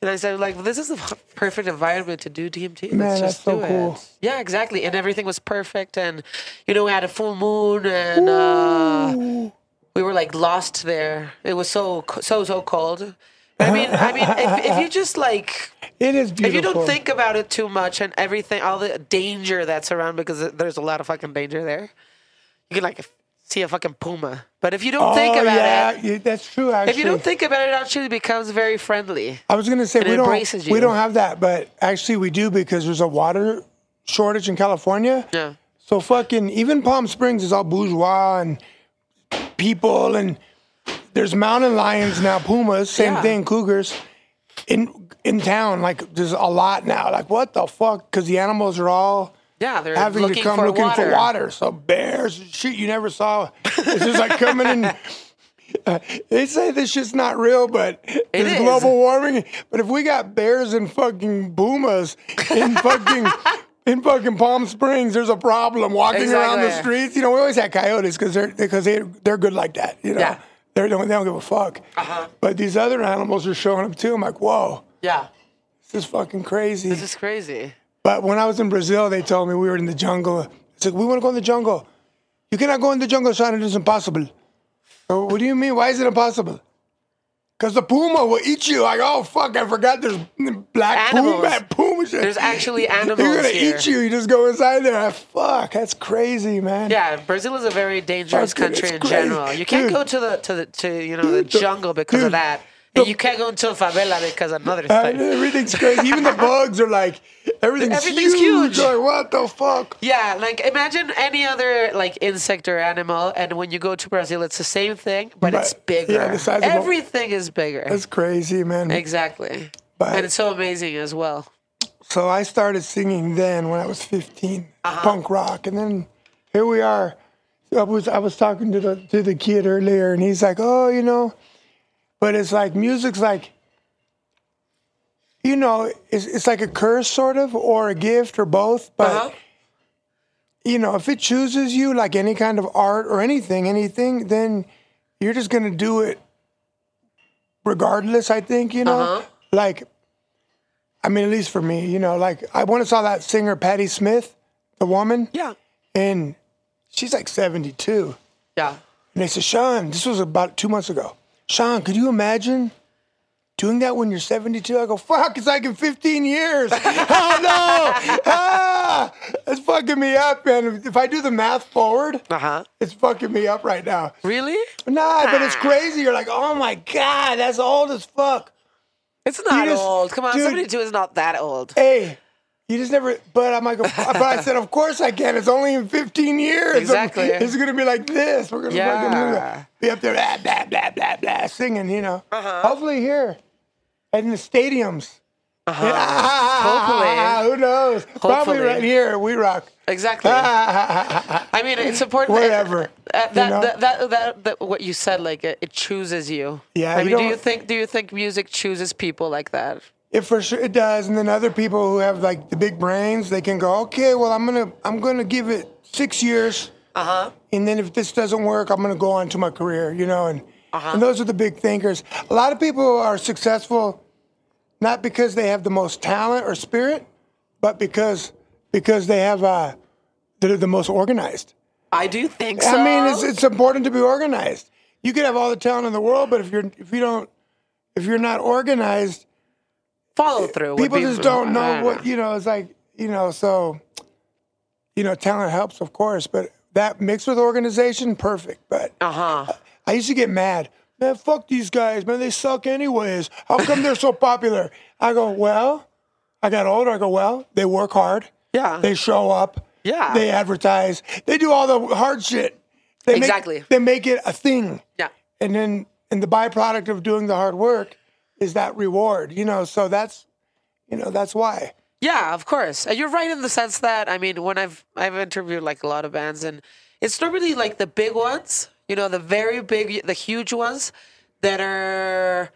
and I said, like, this is the perfect environment to do DMT. Man, Let's that's just so do cool. it. Yeah, exactly. And everything was perfect, and you know, we had a full moon, and uh, we were like lost there. It was so so so cold. I mean, I mean, if, if you just like <laughs> It is beautiful. if you don't think about it too much and everything, all the danger that's around, because there's a lot of fucking danger there, you can like see a fucking puma. But if you don't oh, think about yeah, it, yeah, that's true. Actually, if you don't think about it, it actually becomes very friendly. I was gonna say we don't we don't have that, but actually we do because there's a water shortage in California. Yeah. So fucking even Palm Springs is all bourgeois and people and there's mountain lions now, pumas, same Yeah. thing, cougars in in town. Like there's a lot now. Like what the fuck? Because the animals are all Yeah, they're having to come for looking water. for water. So bears, shit you never saw. It's just like coming in. <laughs> Uh, they say this shit's not real, but there's is. global warming. But if we got bears and fucking pumas in <laughs> fucking in fucking Palm Springs, there's a problem walking around the streets. You know, we always had coyotes because they're because they they're good like that. You know, Yeah. They don't they don't give a fuck. Uh-huh. But these other animals are showing up too. I'm like, whoa, Yeah, this is fucking crazy. this is crazy. But when I was in Brazil, they told me we were in the jungle. It's like, we want to go in the jungle. You cannot go in the jungle, Sean. It is impossible. Oh, what do you mean? Why is it impossible? Because the puma will eat you. Like, oh, fuck, I forgot there's black Animals. puma. Puma shit. There's actually <laughs> animals. They're going to here. eat you. You just go inside there. Ah, Fuck, that's crazy, man. Yeah, Brazil is a very dangerous Fucking- country in crazy. general. You can't Dude. go to the to the to you know the the- jungle because of that, the- you can't go into a favela because another Uh, thing. everything's crazy. Even the bugs are like, everything's, Everything's huge. huge. Like, what the fuck? Yeah, like imagine any other like insect or animal, and when you go to Brazil, it's the same thing, but, But, it's bigger. yeah, the size Everything is bigger. That's crazy, man. exactly, But- and it's so amazing as well. So I started singing then when I was 15, Uh-huh. punk rock, and then here we are. I was I was talking to the to the kid earlier, and he's like, "Oh, you know," but it's like music's like, you know, it's it's like a curse sort of, or a gift, or both. But Uh-huh. you know, if it chooses you, like any kind of art or anything, anything, then you're just gonna do it regardless. I think you know, Uh-huh. like. I mean, at least for me, you know, like I and saw that singer Patti Smith, the woman, Yeah, and she's like 72. yeah. And they said, Sean, this was about two months ago. Sean, could you imagine doing that when you're 72? I go, fuck, it's like in 15 years. <laughs> oh no! <laughs> Ah, it's fucking me up, man. If I do the math forward, Uh huh. it's fucking me up right now. Really? Nah, but it's crazy. You're like, oh my God, that's old as fuck. It's not just- old. Come on, dude. seventy-two is not that old. Hey, You just never. But I'm like, <laughs> but I said, of course I can. It's only in 15 years. Exactly. It's gonna be like this. We're gonna Yeah. fucking be up there, blah blah blah blah blah, singing. You know. Uh-huh. Hopefully here, and in the stadiums. Uh-huh. <laughs> Hopefully. Who knows? Probably Hopefully. right here. We rock. Exactly. <laughs> I mean, it's important. Whatever, That, you that, know? that, that, that, that- what you said, like it, it chooses you. Yeah, I you mean, do don't- you think do you think music chooses people like that? It for sure it does, and then other people who have like the big brains, they can go, okay, well, I'm gonna I'm gonna give it six years, Uh huh. and then if this doesn't work, I'm gonna go on to my career, you know, and Uh-huh. and those are the big thinkers. A lot of people are successful, not because they have the most talent or spirit, but because because they have uh, they're the most organized. I do think so. I mean, it's it's important to be organized. You could have all the talent in the world, but if you're if you don't if you're not organized, follow through. people be- just don't I know what you know. It's like you know, so you know, talent helps, of course, but that mixed with organization, perfect. But Uh huh. I used to get mad. Man, fuck these guys, man. They suck anyways. How come they're so popular? I go, well, I got older. I go, well, they work hard. Yeah. They show up. Yeah. They advertise. They do all the hard shit. They make- Exactly. they make it a thing. yeah. And then, and the byproduct of doing the hard work is that reward, you know? So that's, you know, that's why. Yeah, of course. You're right in the sense that I mean, when I've I've interviewed like a lot of bands, and it's normally like the big ones, you know, the very big, the huge ones that are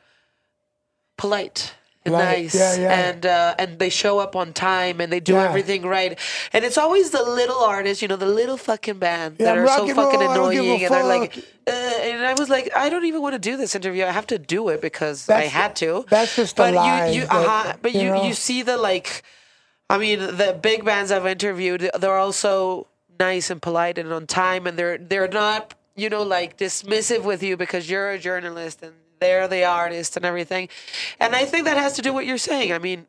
polite and nice, yeah, yeah. and uh, and they show up on time and they do Yeah. everything right. And it's always the little artists, you know, the little fucking band that are so fucking roll, I don't give a annoying, and they're like. Uh, and I was like, I don't even want to do this interview. I have to do it because I had to. that's just the but you, you, that- uh-huh, but you you, know? you see the like I mean, the big bands I've interviewed, they're also nice and polite and on time, and they're they're not, you know, like dismissive with you because you're a journalist and they're the artist and everything. And I think that has to do with what you're saying. I mean,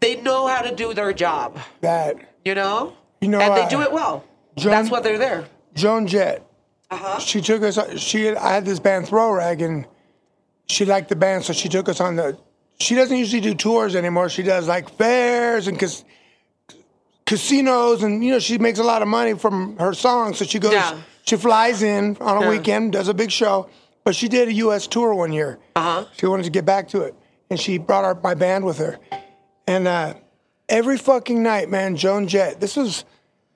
they know how to do their job, That you know, You know, and they uh, do it well. Joan- That's what they're there. Joan Jett, Uh-huh. she took us, she, had, I had this band Throw Rag and she liked the band. So she took us on the, she doesn't usually do tours anymore. She does like fairs and cas- casinos and, you know, she makes a lot of money from her songs. So she goes, Yeah. she flies in on a Yeah. weekend, does a big show. But she did a U.S. tour one year. Uh-huh. She wanted to get back to it. And she brought our, my band with her. And uh, every fucking night, man, Joan Jett, this was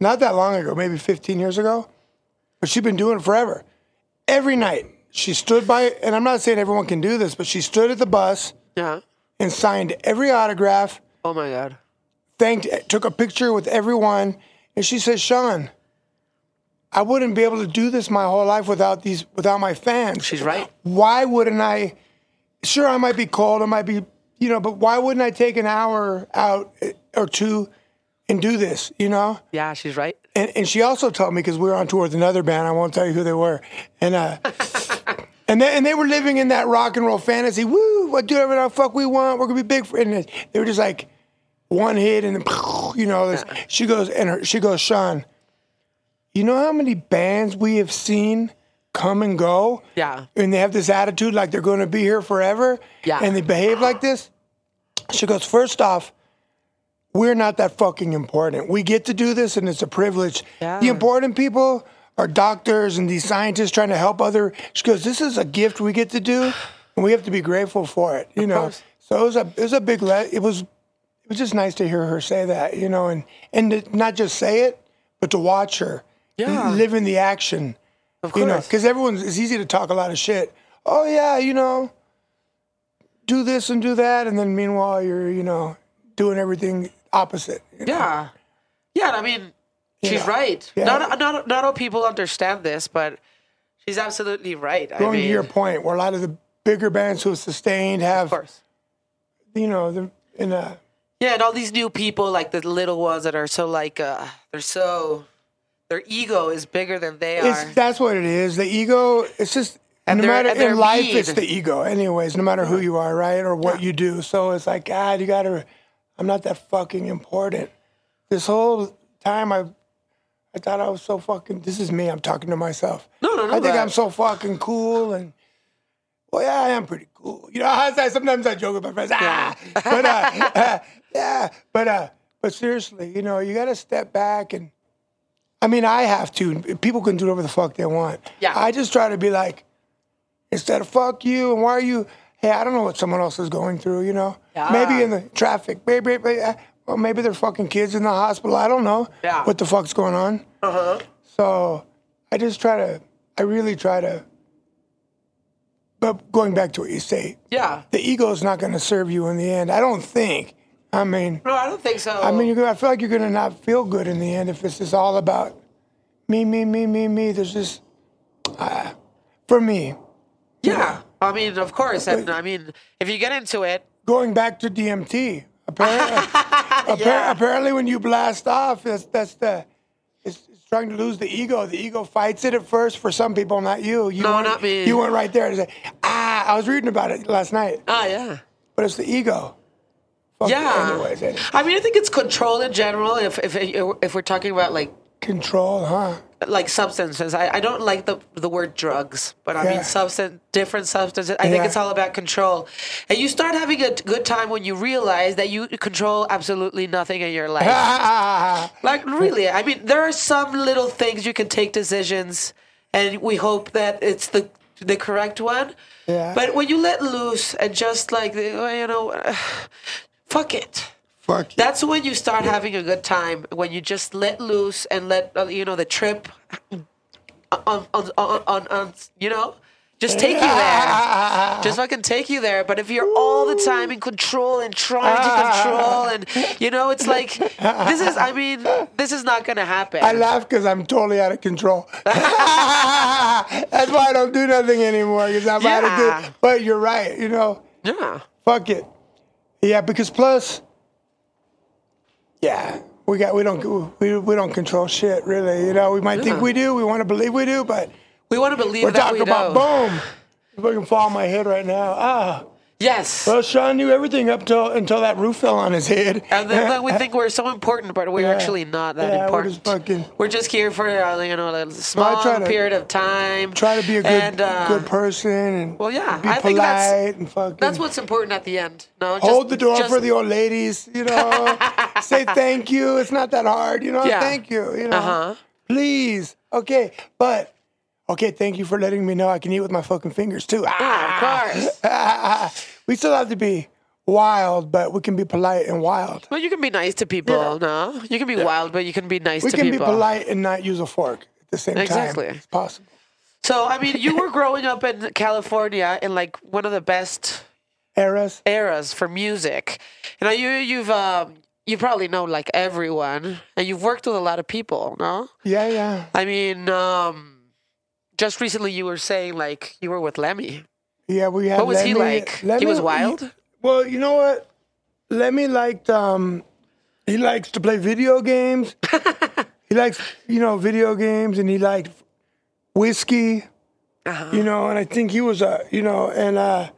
not that long ago, maybe 15 years ago, but she's been doing it forever. Every night, she stood by, and I'm not saying everyone can do this, but she stood at the bus Yeah. and signed every autograph, Oh my god. thanked, took a picture with everyone, and she said, Sean, I wouldn't be able to do this my whole life without these, without my fans. She's right. Why wouldn't I? Sure, I might be cold, I might be, you know, but why wouldn't I take an hour out eh, or two and do this, you know? Yeah, she's right. And, and she also told me because we were on tour with another band. I won't tell you who they were. And uh, <laughs> and they, and they were living in that rock and roll fantasy. Woo! What do whatever the fuck we want? We're gonna be big. For, and they were just like one hit, and then <laughs> you know. This, she goes and her, she goes, Sean. You know how many bands we have seen come and go? Yeah. And they have this attitude like they're going to be here forever. Yeah. And they behave like this. She goes, first off, we're not that fucking important. We get to do this and it's a privilege. Yeah. The important people are doctors and these scientists trying to help other. She goes, this is a gift we get to do and we have to be grateful for it, you know? course. So it was a, it was a big, le- it was, it was just nice to hear her say that, you know, and, and to not just say it, but to watch her Yeah. live in the action. Of You know, because everyone's, it's easy to talk a lot of shit. Oh yeah, you know, do this and do that. And then meanwhile, you're, you know, doing everything opposite. you know? Yeah. Yeah, I mean, she's Yeah. right. Yeah. Not, not not all people understand this, but she's absolutely right. I Going mean, to your point, where a lot of the bigger bands who have sustained have, of course. you know, the, in a, Yeah, and all these new people, like the little ones that are so like, uh, they're so, their ego is bigger than they are. it's, that's what it is. The ego, it's just, And no matter in life, it's the ego, anyways, no matter who you are, right? Or what you do. So it's like, God, you got to, I'm not that fucking important. This whole time I, I thought I was so fucking, this is me, I'm talking to myself. No, no, no, I think that- I'm so fucking cool and, well, yeah, I am pretty cool. You know, I, sometimes I joke with my friends, ah, but uh, uh, <laughs> yeah, but uh, But seriously, you know, you got to step back and. I mean, I have to. People can do whatever the fuck they want. Yeah. I just try to be like, instead of fuck you and why are you? Hey, I don't know what someone else is going through. You know, Yeah. maybe in the traffic, maybe, maybe uh, well, maybe their fucking kids in the hospital. I don't know Yeah. what the fuck's going on. Uh huh. So I just try to. I really try to. But going back to what you say, Yeah. the ego is not going to serve you in the end. I don't think. I mean, No, I don't think so. I mean, you're I feel like you're gonna not feel good in the end if it's just all about me, me, me, me, me. There's just, uh, for me, yeah. I mean, of course. And I mean, if you get into it, going back to DMT. Apparently, <laughs> appar- apparently when you blast off, that's that's the. It's, it's trying to lose the ego. The ego fights it at first. For some people, not you. You No, went, not me. You went right there and say, "Ah!" I was reading about it last night, ah, yeah. but it's the ego. Fuck Yeah. Anyways, anyway. I mean, I think it's control in general. If if if we're talking about like control, huh? like substances, I, I don't like the the word drugs, but I Yeah. mean substance, different substances. I think it's all about control, and you start having a good time when you realize that you control absolutely nothing in your life. <laughs> Like really, I mean, there are some little things you can take decisions, and we hope that it's the the correct one. Yeah. But when you let loose and just like you know, fuck it. Fuck. you. That's when you start having a good time. When you just let loose and let uh, you know the trip <clears throat> on on on, on, on you know just take you there. Just fucking take you there. But if you're all the time in control and trying to control and you know, it's like this is I mean, this is not gonna happen. I laugh because I'm totally out of control. <laughs> That's why I don't do nothing anymore because I'm out of Yeah. But you're right. You know, yeah. fuck it. Yeah, because plus, yeah, we got we don't we, we don't control shit really. You know, we might think we do. We want to believe we do, but We want to believe we're that talking we about boom. If I can fall on my head right now. Ah, Yes. well, Sean knew everything up till until that roof fell on his head. and then, then we <laughs> think we're so important, but we're Yeah. actually not that Yeah, we're important. just fucking- We're just here for uh, you know a small try to- period of time. Try to be a good and, uh, good person and well, yeah, be I polite think that's- and fucking That's what's important at the end. No, just, hold the door just- for the old ladies, you know. <laughs> say thank you. It's not that hard, you know. Yeah. Thank you, you know. Uh-huh. Please. Okay, but okay, thank you for letting me know I can eat with my fucking fingers too. Yeah, of course. <laughs> we still have to be wild, but we can be polite and wild. Well, you can be nice to people. Yeah. No, you can be wild, but you can be nice We to can people. be polite and not use a fork at the same Exactly. time. It's possible. So, I mean, you were growing up in California in like one of the best Eras. eras for music. You know, you you've um, you probably know like everyone, and you've worked with a lot of people. No, Yeah, yeah. I mean, um, just recently you were saying like you were with Lemmy. Yeah, we had What was he Lemmy- like? he Lemmy- was wild. Well, you know what? Lemmy liked um he likes to play video games. <laughs> he likes, you know, video games and he liked whiskey. Uh-huh. You know, and I think he was a, you know, and uh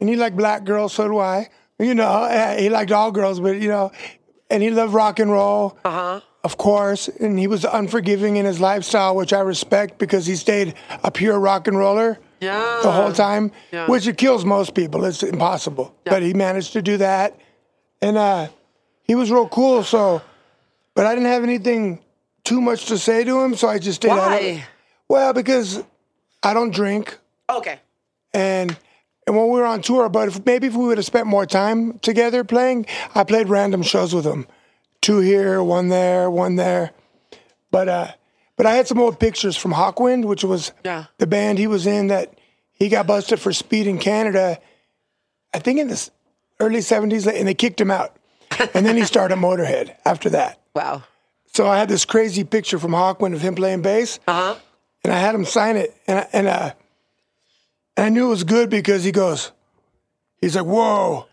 and he liked black girls, so do I. You know, uh, <laughs> he liked all girls, but you know, and he loved rock and roll. Uh huh. Of course, and he was unforgiving in his lifestyle, which I respect because he stayed a pure rock and roller Yeah. the whole time, yeah. which it kills most people. It's impossible. But he managed to do that. And uh, he was real cool. So, but I didn't have anything too much to say to him. So I just stayed out of it. Well, because I don't drink. Okay. And and when we were on tour, but if, maybe if we would have spent more time together playing, I played random shows with him. Two here, one there, one there. But uh, but I had some old pictures from Hawkwind, which was Yeah. the band he was in that he got busted for speed in Canada. I think in the early '70s, and they kicked him out. And then he started <laughs> Motorhead after that. Wow. So I had this crazy picture from Hawkwind of him playing bass, Uh huh. and I had him sign it, and I- and uh, and I knew it was good because he goes, he's like, "Whoa,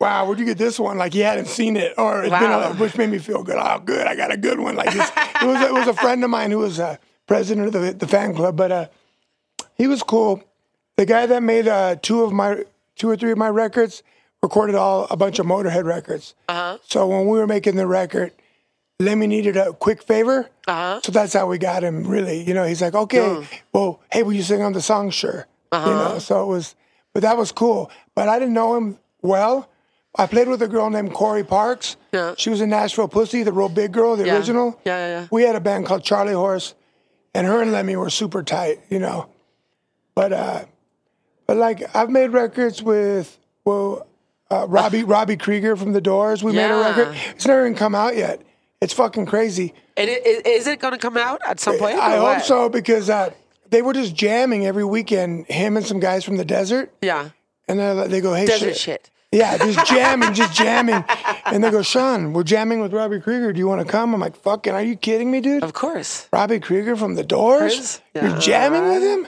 wow, where'd you get this one?" Like he hadn't seen it, or it's been, Wow. a, which made me feel good. Oh, good, I got a good one. Like this, <laughs> it was it was a friend of mine who was uh, president of the the fan club, but uh, he was cool. The guy that made uh, two of my two or three of my records recorded all a bunch of Motorhead records. Uh-huh. So when we were making the record, Lemmy needed a quick favor. Uh-huh. So that's how we got him. Really, you know, he's like, okay, well, hey, will you sing on the song? Sure. uh-huh. You know, so it was, but that was cool. But I didn't know him well, I played with a girl named Corey Parks. Yeah. She was a Nashville Pussy, the real big girl, the Yeah. original. Yeah, yeah, yeah. We had a band called Charlie Horse, and her and Lemmy were super tight, you know. But uh, but like I've made records with well, uh, Robbie <laughs> Robbie Krieger from The Doors. We made a record. It's never even come out yet. It's fucking crazy. And it, is, is it going to come out at some point? I hope so because uh, they were just jamming every weekend. Him and some guys from the desert, Yeah. and they they go, "Hey, Desert shit. shit. Yeah, just jamming, just jamming. And they go, Sean, we're jamming with Robbie Krieger. Do you want to come? I'm like, fucking, are you kidding me, dude? Of course. Robbie Krieger from The Doors? Chris? You're jamming with him?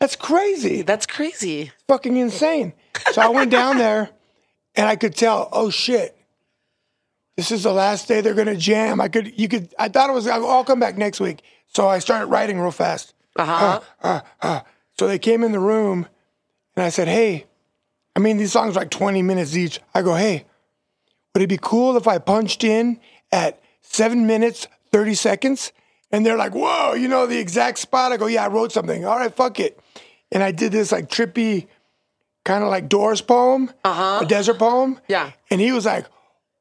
That's crazy. That's crazy. fucking insane. So I went down there and I could tell, oh shit, this is the last day they're gonna jam. I could, you could, I thought it was, I'll come back next week. So I started writing real fast. Uh-huh. Uh huh. So they came in the room and I said, hey, I mean, these songs are like 20 minutes each. I go, hey, would it be cool if I punched in at seven minutes, 30 seconds? And they're like, whoa, you know the exact spot? I go, yeah, I wrote something. All right, fuck it. And I did this like trippy, kind of like Doors poem, uh-huh. a desert poem. Yeah. And he was like,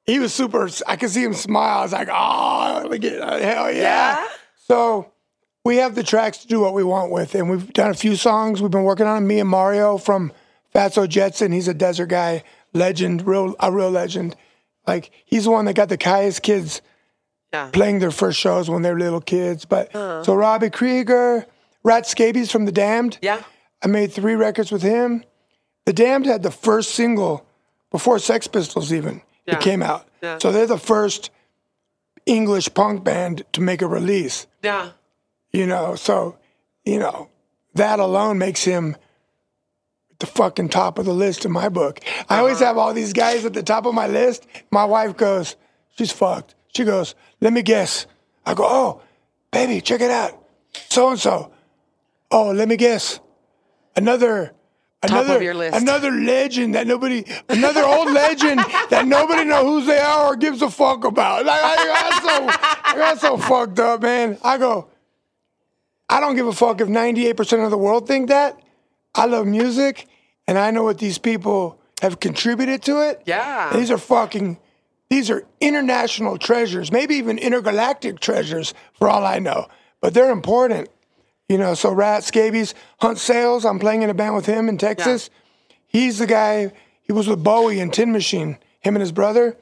he was super, I could see him smile. I was like, oh, look at, hell yeah. Yeah? So we have the tracks to do what we want with, and we've done a few songs. We've been working on me and Mario from Fatso Jetson. He's a desert guy, legend, real a real legend. Like he's the one that got the Kyuss kids Yeah. playing their first shows when they were little kids. But uh-huh. so Robbie Krieger, Rat Scabies from The Damned. Yeah. I made three records with him. The Damned had the first single before Sex Pistols even Yeah. it came out. Yeah. So they're the first English punk band to make a release Yeah. you know so you know that alone makes him the fucking top of the list in my book. I always have all these guys at the top of my list. My wife goes she's fucked. She goes let me guess. I go oh baby check it out. So and so oh let me guess. Another another list. another legend that nobody another old legend <laughs> that nobody know who they are or gives a fuck about. Like i got so i got so fucked up man. I go I don't give a fuck if 98% of the world think that. I love music and I know what these people have contributed to it. Yeah. These are fucking, these are international treasures, maybe even intergalactic treasures for all I know. But they're important. You know, so Rat Scabies, Hunt Sales, I'm playing in a band with him in Texas. He's the guy, he was with Bowie and Tin Machine, him and his brother.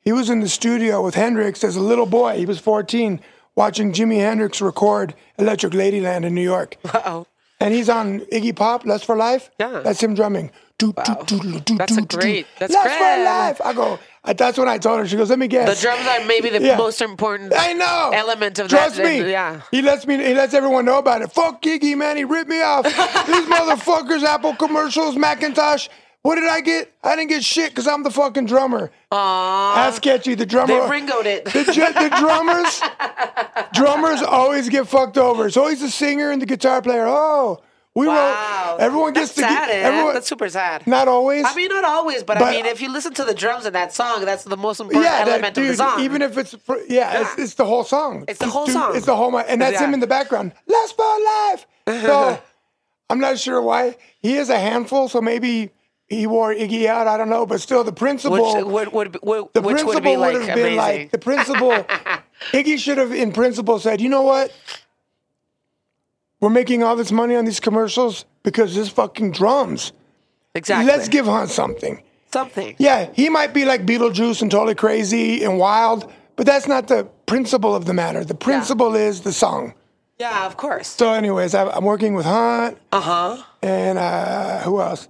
He was in the studio with Hendrix as a little boy. He was 14, watching Jimi Hendrix record Electric Ladyland in New York. Uh-oh. And he's on Iggy Pop, Lust for Life. Yeah. That's him drumming. Do, do, do, do, do, That's do, do, great- that's Lust great. for Life. I go, I, that's when I told her. She goes, let me guess." The drums are maybe the Yeah. most important I know. element of Trust that. me. Yeah. He lets me. He lets everyone know about it. Fuck Iggy, man. He ripped me off. <laughs> These motherfuckers, Apple commercials, Macintosh. What did I get? I didn't get shit because I'm the fucking drummer. Aww. That's catchy. The drummer. They Ringoed it. The, the drummers, <laughs> drummers always get fucked over. It's always the singer and the guitar player. Oh, we Wow. wrote. Everyone gets That's to sad, get. eh? Everyone, That's super sad. not always. I mean, not always, but, But- I mean, if you listen to the drums in that song, that's the most important yeah, that, element of the song. Even if it's for, yeah, It's, it's the whole song. It's the whole Dude, song. It's the whole and that's Yeah. him in the background. Lust for Life. <laughs> So I'm not sure why he is a handful. So maybe he wore Iggy out. I don't know, but still the principle. which would, would, would, the which principal would be like have been amazing. like the principal. <laughs> Iggy should have, in principle, said, "You know what? We're making all this money on these commercials because this fucking drums. exactly. Let's give Hunt something." something. Yeah, he might be like Beetlejuice and totally crazy and wild, but that's not the principle of the matter. The principle is the song. Yeah, of course. So, anyways, I, I'm working with Hunt Uh huh. and uh, who else?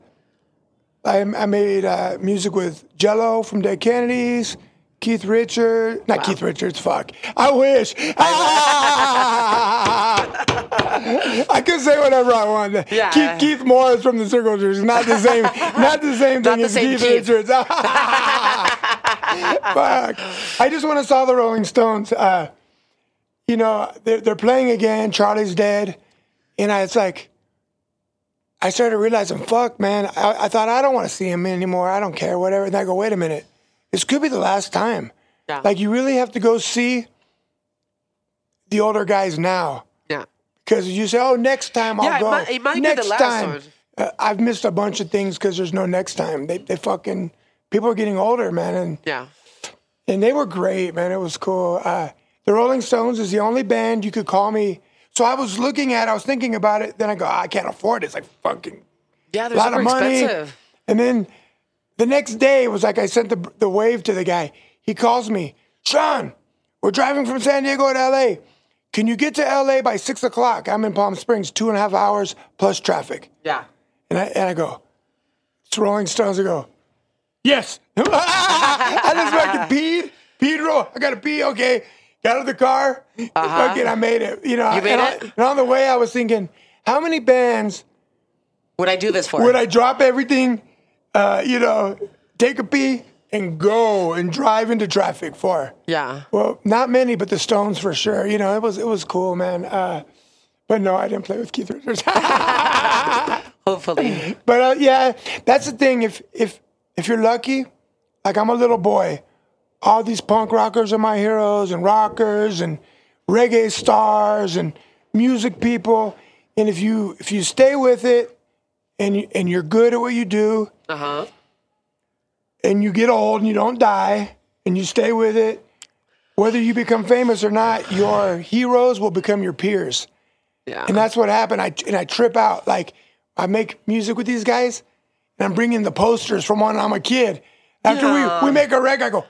I, I made uh, music with Jello from Dead Kennedys, Keith Richards, not Keith Richards, fuck. I wish. <laughs> I could say whatever I want. Yeah. Keith, Keith Morris from the Circle Jerks, not the same, <laughs> not the same Not thing the as same Keith, Keith. Richards. <laughs> fuck. I just want to saw the Rolling Stones. Uh, you know, they're, they're playing again. Charlie's dead, and I, it's like. I started realizing, fuck, man, I, I thought I don't want to see him anymore. I don't care, whatever. And I go, wait a minute, this could be the last time. Yeah. Like, you really have to go see the older guys now. Yeah. Because you say, oh, next time I'll Yeah, it go. might- it might be the next last time. one. Uh, I've missed a bunch of things because there's no next time. They, they fucking people are getting older, man, and Yeah. and they were great, man. It was cool. Uh, the Rolling Stones is the only band you could call me. So I was looking at, I was thinking about it. Then I go, "Ah, I can't afford it. It's like fucking Yeah, a lot of money. expensive. And then the next day it was like I sent the the wave to the guy. He calls me, Sean, we're driving from San Diego to LA. Can you get to LA by six o'clock? I'm in Palm Springs, two and a half hours plus traffic. Yeah. And I, and I go, it's Rolling Stones. I go, yes. <laughs> I just fucking peed, peed roll. I got to pee. Okay. Got out of the car. Fucking, I made it. You know, Uh-huh. You made and, it? I- and on the way, I was thinking, how many bands Would I do this for? would I drop everything, uh, you know, take a pee and go and drive into traffic for? Yeah. Well, not many, but the Stones for sure. You know, it was it was cool, man. Uh, but no, I didn't play with Keith Richards. <laughs> Hopefully. But uh, yeah, that's the thing. If if if you're lucky, like I'm a little boy, all these punk rockers are my heroes, and rockers, and reggae stars, and music people. And if you if you stay with it, and you, and you're good at what you do, Uh huh. and you get old and you don't die, and you stay with it, whether you become famous or not, your heroes will become your peers. Yeah. And that's what happened. I and I trip out. Like I make music with these guys, and I'm bringing the posters from when I'm a kid. After Yeah. we we make a record, I go,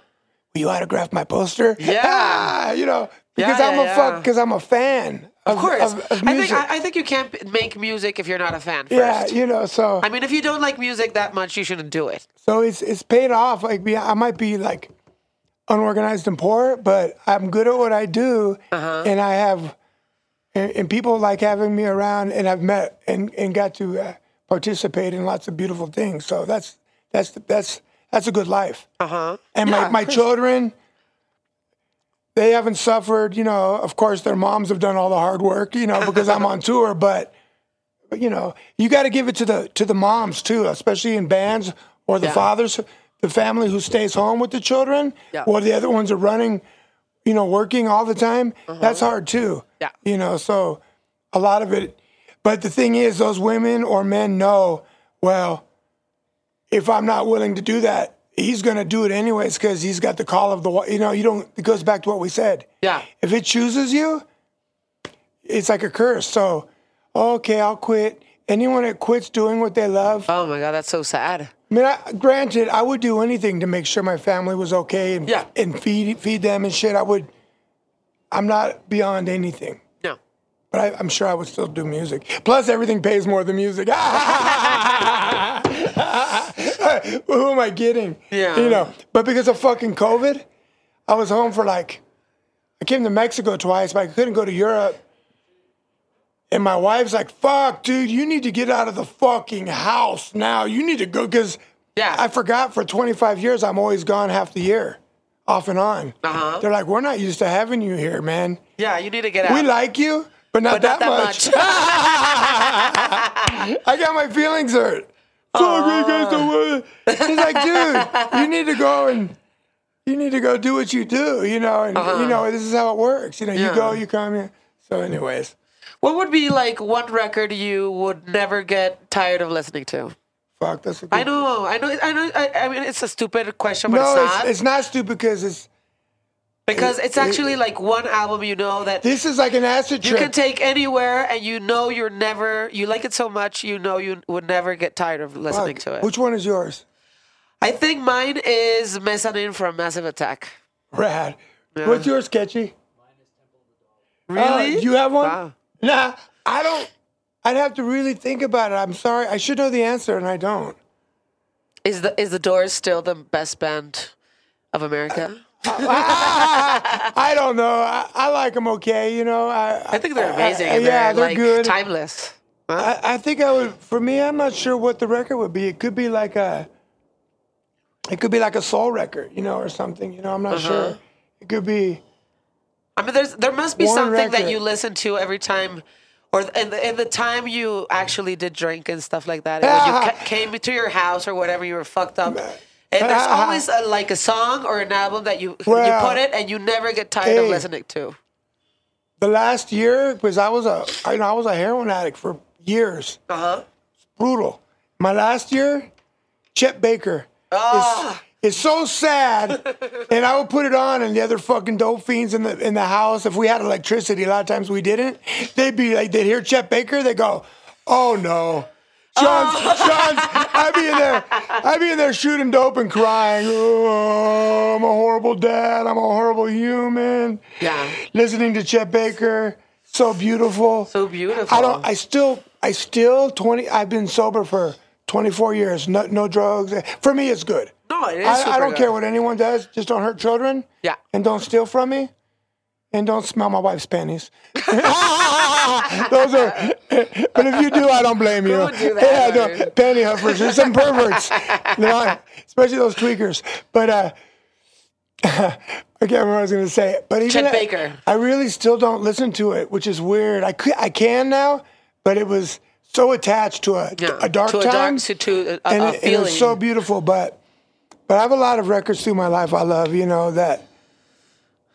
"Will you autograph my poster?" Yeah. <laughs> Ah, you know, because Yeah, I'm yeah, a fuck because I'm a fan. Of, of course. of, of I think. I, I think you can't make music if you're not a fan first. yeah, you know. So I mean, if you don't like music that much, you shouldn't do it. so it's it's paid off. Like I might be like unorganized and poor, but I'm good at what I do, Uh-huh. and I have, and, and people like having me around, and I've met and and got to uh, participate in lots of beautiful things. So that's that's that's that's a good life. Uh huh. And Yeah, my of my children, they haven't suffered. You know, of course, their moms have done all the hard work. You know, because I'm on <laughs> tour, but. but, You know, you got to give it to the to the moms too, especially in bands or the Yeah. fathers, the family who stays home with the children, Yeah. or the other ones are running, you know, working all the time. That's hard too. Uh-huh. Yeah. You know, so a lot of it. But the thing is, those women or men know, well, if I'm not willing to do that, he's going to do it anyways because he's got the call of the, you know, you don't, it goes back to what we said. Yeah. If it chooses you, it's like a curse. So, okay, I'll quit. Anyone that quits doing what they love, Oh my god, that's so sad. I mean, I, granted, I would do anything to make sure my family was okay and, Yeah. and feed feed them and shit. I would. I'm not beyond anything, No. but I, I'm sure I would still do music. Plus, everything pays more than music. <laughs> <laughs> <laughs> Who am I getting? Yeah. You know, but because of fucking COVID, I was home for like, I came to Mexico twice, but I couldn't go to Europe. And my wife's like, fuck, dude, you need to get out of the fucking house now. You need to go because Yeah. I forgot for 25 years I'm always gone half the year, off and on. Uh-huh. They're like, we're not used to having you here, man. Yeah, you need to get out. We like you, but not, but not that, that much. much. <laughs> I got my feelings hurt. You guys don't want. He's like, dude, you need to go and you need to go do what you do, you know, and you know, this is how it works. You know, you Uh-huh. Go, you come here. So, anyways, what would be like one record you would never get tired of listening to? fuck, that's a I know, I know, I know. I, I mean, it's a stupid question, but No, it's it's, not it's not stupid because it's because it's it- actually like one album you know that this is like an acid trip. you can take anywhere, and you know you're never you like it so much, you know you would never get tired of listening Fuck. to it. Which one is yours? I think mine is Mezzanine from Massive Attack. Rad. What's yours, Sketchy? Really? Uh, you have one? Wow. Nah, I don't. I'd have to really think about it. I'm sorry. I should know the answer, and I don't. Is the is the Doors still the best band of America? I don't know. I, I like them okay. You know, I, I think they're amazing. I- and yeah, they're, they're like good. timeless. I, I think I would. For me, I'm not sure what the record would be. It could be like a. It could be like a soul record, you know, or something. You know, I'm not Uh-huh. sure. It could be. I mean, there's there must be One something that you listen to every time, or in the, in the time you actually did drink and stuff like that. When you <laughs> ca- came to your house or whatever, you were fucked up. And there's <laughs> always a, like a song or an album that you you put it and you never get tired of listening to. The last year, because I was a, I know I was a heroin addict for years. Uh huh. brutal. My last year, Chet Baker. Ah. It's so sad, <laughs> and I would put it on, and the other fucking dope fiends in the in the house. If we had electricity, a lot of times we didn't. They'd be like, they'd hear Chet Baker, they go, "Oh no, Sean's, Sean's." Oh. I'd be in there, I'd be in there shooting dope and crying. Oh, I'm a horrible dad. I'm a horrible human. Yeah. Listening to Chet Baker, so beautiful. So beautiful. I don't. I still. I still twenty. I've been sober for twenty four years. No, no drugs. For me, it's good. No, it is I, I don't good. care what anyone does. Just don't hurt children. Yeah. And don't steal from me. And don't smell my wife's panties. <laughs> Those are. But if you do, I don't blame you. Do that, Yeah, no, panty huffers. There's some perverts. <laughs> You especially those tweakers. But uh, <laughs> I can't remember what I was going to say. But even Chet I- Baker. I really still don't listen to it, which is weird. I could, I can now, but it was so attached to a, Yeah. a dark to a time dark to, to a, and, a it, and it was so beautiful. But but I have a lot of records through my life I love. You know that.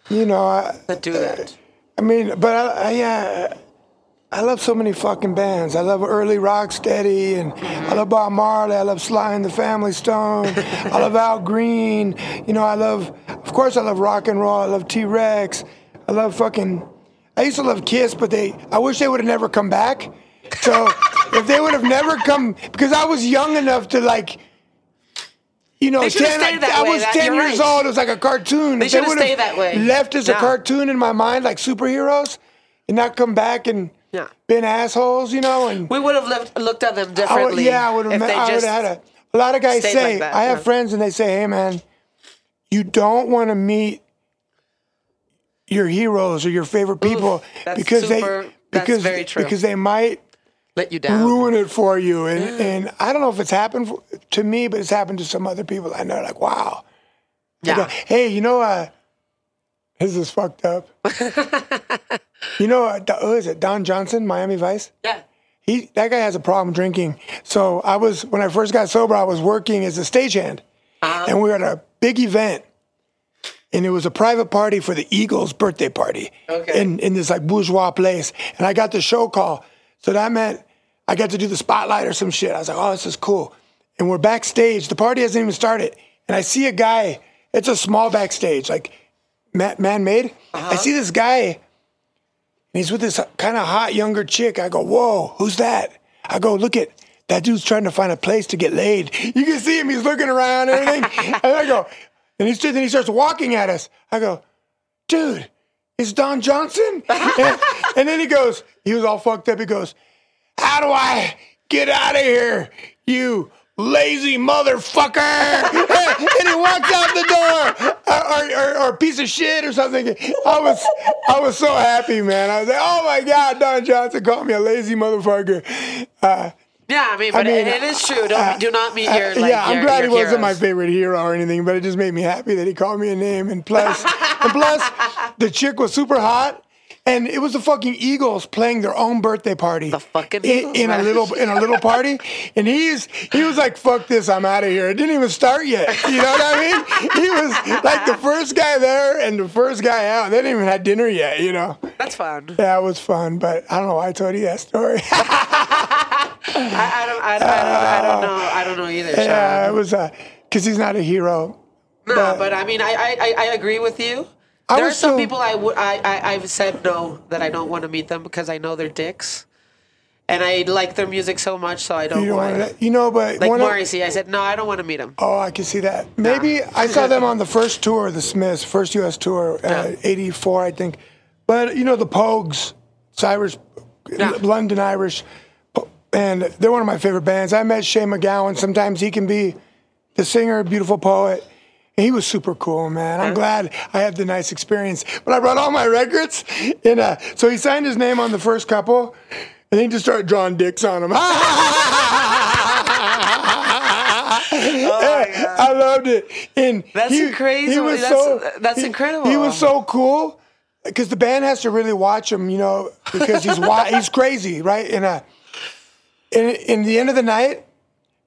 You know, I, that do that. I mean, but I, I yeah, I love so many fucking bands. I love early Rocksteady, and I love Bob Marley. I love Sly and the Family Stone. I love Al Green. You know, I love, of course, I love rock and roll. I love T Rex. I love fucking. I used to love Kiss, but they. I wish they would have never come back. So if they would have never come, because I was young enough to like. You know, They 10, stayed that I way, was that- 10 years right. old. It was like a cartoon. They If would've stayed that way. Left as a cartoon in my mind, like superheroes, and not come back and Yeah. been assholes, you know. And We would have lived, looked at them I would, differently. yeah, I would have. if met- they I would have had a. A lot of guys say like that, I have yeah. friends, and they say, "Hey, man, you don't want to meet your heroes or your favorite people that's because super- they because because they might let you down. ruin it for you." And and I don't know if it's happened for, to me, but it's happened to some other people. I know, like, wow. I go, Yeah. hey, you know, uh, this is fucked up. <laughs> you know, uh, who is it? Don Johnson, Miami Vice. Yeah. He that guy has a problem drinking. So I was when I first got sober, I was working as a stagehand, and we were at a big event, and it was a private party for the Eagles' birthday party. Okay. In in this like bourgeois place, and I got the show call, so that meant I got to do the spotlight or some shit. I was like, oh, this is cool. And we're backstage. The party hasn't even started, and I see a guy. It's a small backstage, like man made. I uh-huh. see this guy. And he's with this kind of hot younger chick. I go, whoa, who's that? I go, look at that dude's trying to find a place to get laid. You can see him, he's looking around and everything. <laughs> and I go, and he's then he starts walking at us. I go, dude, is Don Johnson? <laughs> and, and then he goes, he was all fucked up. He goes, how do I get out of here, you lazy motherfucker? <laughs> and he walked out the door, or, or, or a piece of shit or something. I was, I was so happy, man. I was like, oh my God, Don Johnson called me a lazy motherfucker. Uh, Yeah, I mean, but mean, it, it is true. Don't do not meet your like yeah, I'm your, glad your he wasn't my favorite hero or anything, but it just made me happy that he called me a name. And plus, and plus, <laughs> the chick was super hot, and it was the fucking Eagles playing their own birthday party. The fucking in, Eagles, in a little in a little party, <laughs> and he's he was like, "Fuck this, I'm out of here." It didn't even start yet. You know what I mean? He was like the first guy there and the first guy out. They didn't even have dinner yet. You know? That's fun. Yeah, it was fun, but I don't know why I told you that story. <laughs> I, I don't. I, don't, I don't know. I don't know either. yeah, it was uh, because he's not a hero. No, but- but I mean, I, I- I agree with you. I There are some so- people I would I, I I've said no that I don't want to meet them because I know they're dicks, and I like their music so much, so I don't, You want. to, you know, but Like Morrissey, I said no, I don't want to meet him. Oh, I can see that. Maybe I saw them on the <laughs> first tour of the Smiths, first U.S. tour, uh, Yeah. '84, I think. But you know, the Pogues, Cyrus, Yeah. London Irish, and they're one of my favorite bands. I met Shane MacGowan. Sometimes he can be the singer, beautiful poet. He was super cool, man. I'm glad I had the nice experience. But I brought all my records, and uh, so he signed his name on the first couple, and then he just started drawing dicks on them. <laughs> I loved it. And That's crazy. That's- that's he- incredible. He was so cool because the band has to really watch him, you know, because he's wi- he's crazy, right? And uh, in in the end of the night.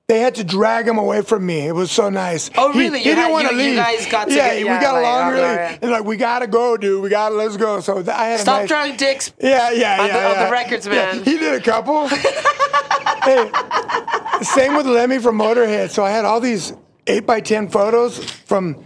They had to drag him away from me. It was so nice. Oh, really? He, You didn't want to you- you leave. guys got to yeah, get- we yeah, got like, along really. yeah. And like, we gotta go, dude. We gotta let's go. So th- I had Stop nice, drawing dicks. yeah, yeah, on yeah, the- on the yeah. records, Yeah, man. he did a couple. <laughs> hey, same with Lemmy from Motorhead. So I had all these eight by ten photos from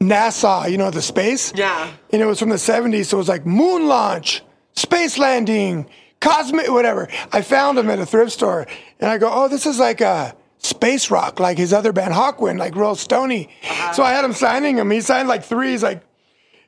NASA. You know the space. Yeah. And it was from the '70s, so it was like moon launch, space landing, cosmic, whatever. I found them at a thrift store, and I go, "Oh, this is like a." Space rock, like his other band Hawkwind, like real stony. So I had him signing them. He signed like three. He's like,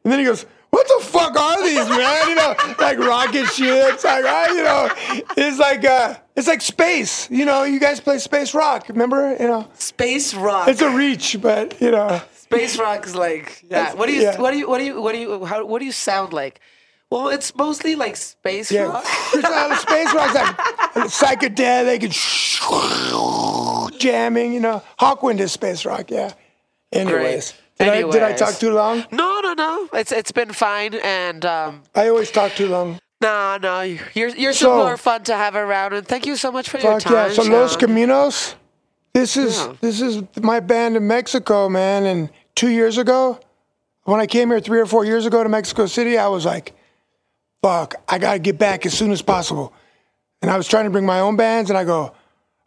and then he goes, "What the fuck are these, man? You know, <laughs> like rocket ships. Like, I, you know, it's like uh, it's like space. You know, you guys play space rock. Remember? You know, Space rock. it's a reach, but you know, Space rock is like yeah. What do you yeah. what do you what do you what do you how what do you sound like? Well, it's mostly like space yeah, rock. It's not- space rock's like <laughs> psychedelic and jamming. You know, Hawkwind is space rock. Yeah. Anyways, did I did I talk too long? No, no, no. It's it's been fine, and um, I always talk too long. no, no. You're you're So- super fun to have around, and thank you so much for your time. yeah! So Los Caminos, this is Yeah. this is my band in Mexico, man. And two years ago, when I came here three or four years ago to Mexico City, I was like, "Fuck, I gotta get back as soon as possible." And I was trying to bring my own bands, and I go,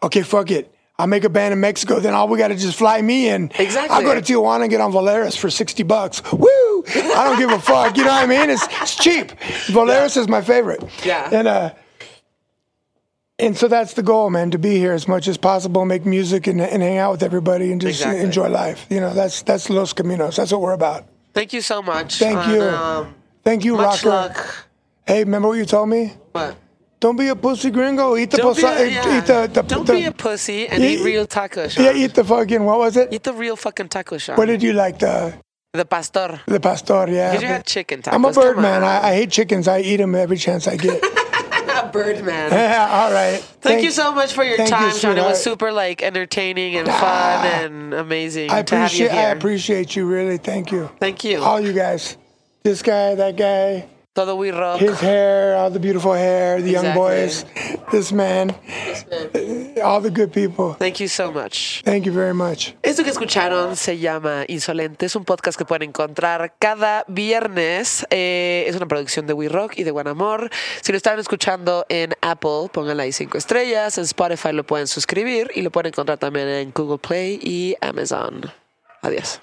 "Okay, fuck it." I'll make a band in Mexico, then all we gotta just fly me in. Exactly. I'll go to Tijuana and get on Volaris for 60 bucks. Woo! I don't give a fuck. You know what I mean? It's, it's cheap. Volaris is my favorite. Yeah. And uh and so that's the goal, man, to be here as much as possible, make music and, and hang out with everybody and just Exactly. enjoy life. You know, that's that's Los Caminos. That's what we're about. Thank you so much. Thank and, you. Um, Thank you, much Rocker. luck. Hey, remember what you told me? What? Don't be a pussy gringo. Eat the Don't, be a, eat- yeah. eat the, the Don't the- be a pussy and Yeah, eat real tacos. Sean. Yeah, eat the fucking what was it? Eat the real fucking taco, Sean. What did you like the the pastor. the pastor? Yeah. Because you had chicken tacos. I'm a bird man. I, I hate chickens. I eat them every chance I get. a <laughs> bird man. <laughs> yeah, all right. Thank, you so much for your thank you, time, Sean. It was super like entertaining and fun Ah. and amazing I to have you appreciate I appreciate you really. Thank you. Thank you. All you guys. This guy, that guy, Todo we rock. his hair, all the beautiful hair, the young Exactly. boys, this man, all the good people. Thank you so much. Thank you very much. Esto que escucharon se llama Insolente. Es un podcast que pueden encontrar cada viernes. Eh, es una producción de We Rock y de Buen Amor. Si lo están escuchando en Apple, pónganle ahí cinco estrellas. En Spotify lo pueden suscribir y lo pueden encontrar también en Google Play y Amazon. Adiós.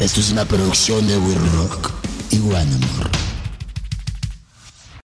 Esto es una producción de We Rock y Buen Amor.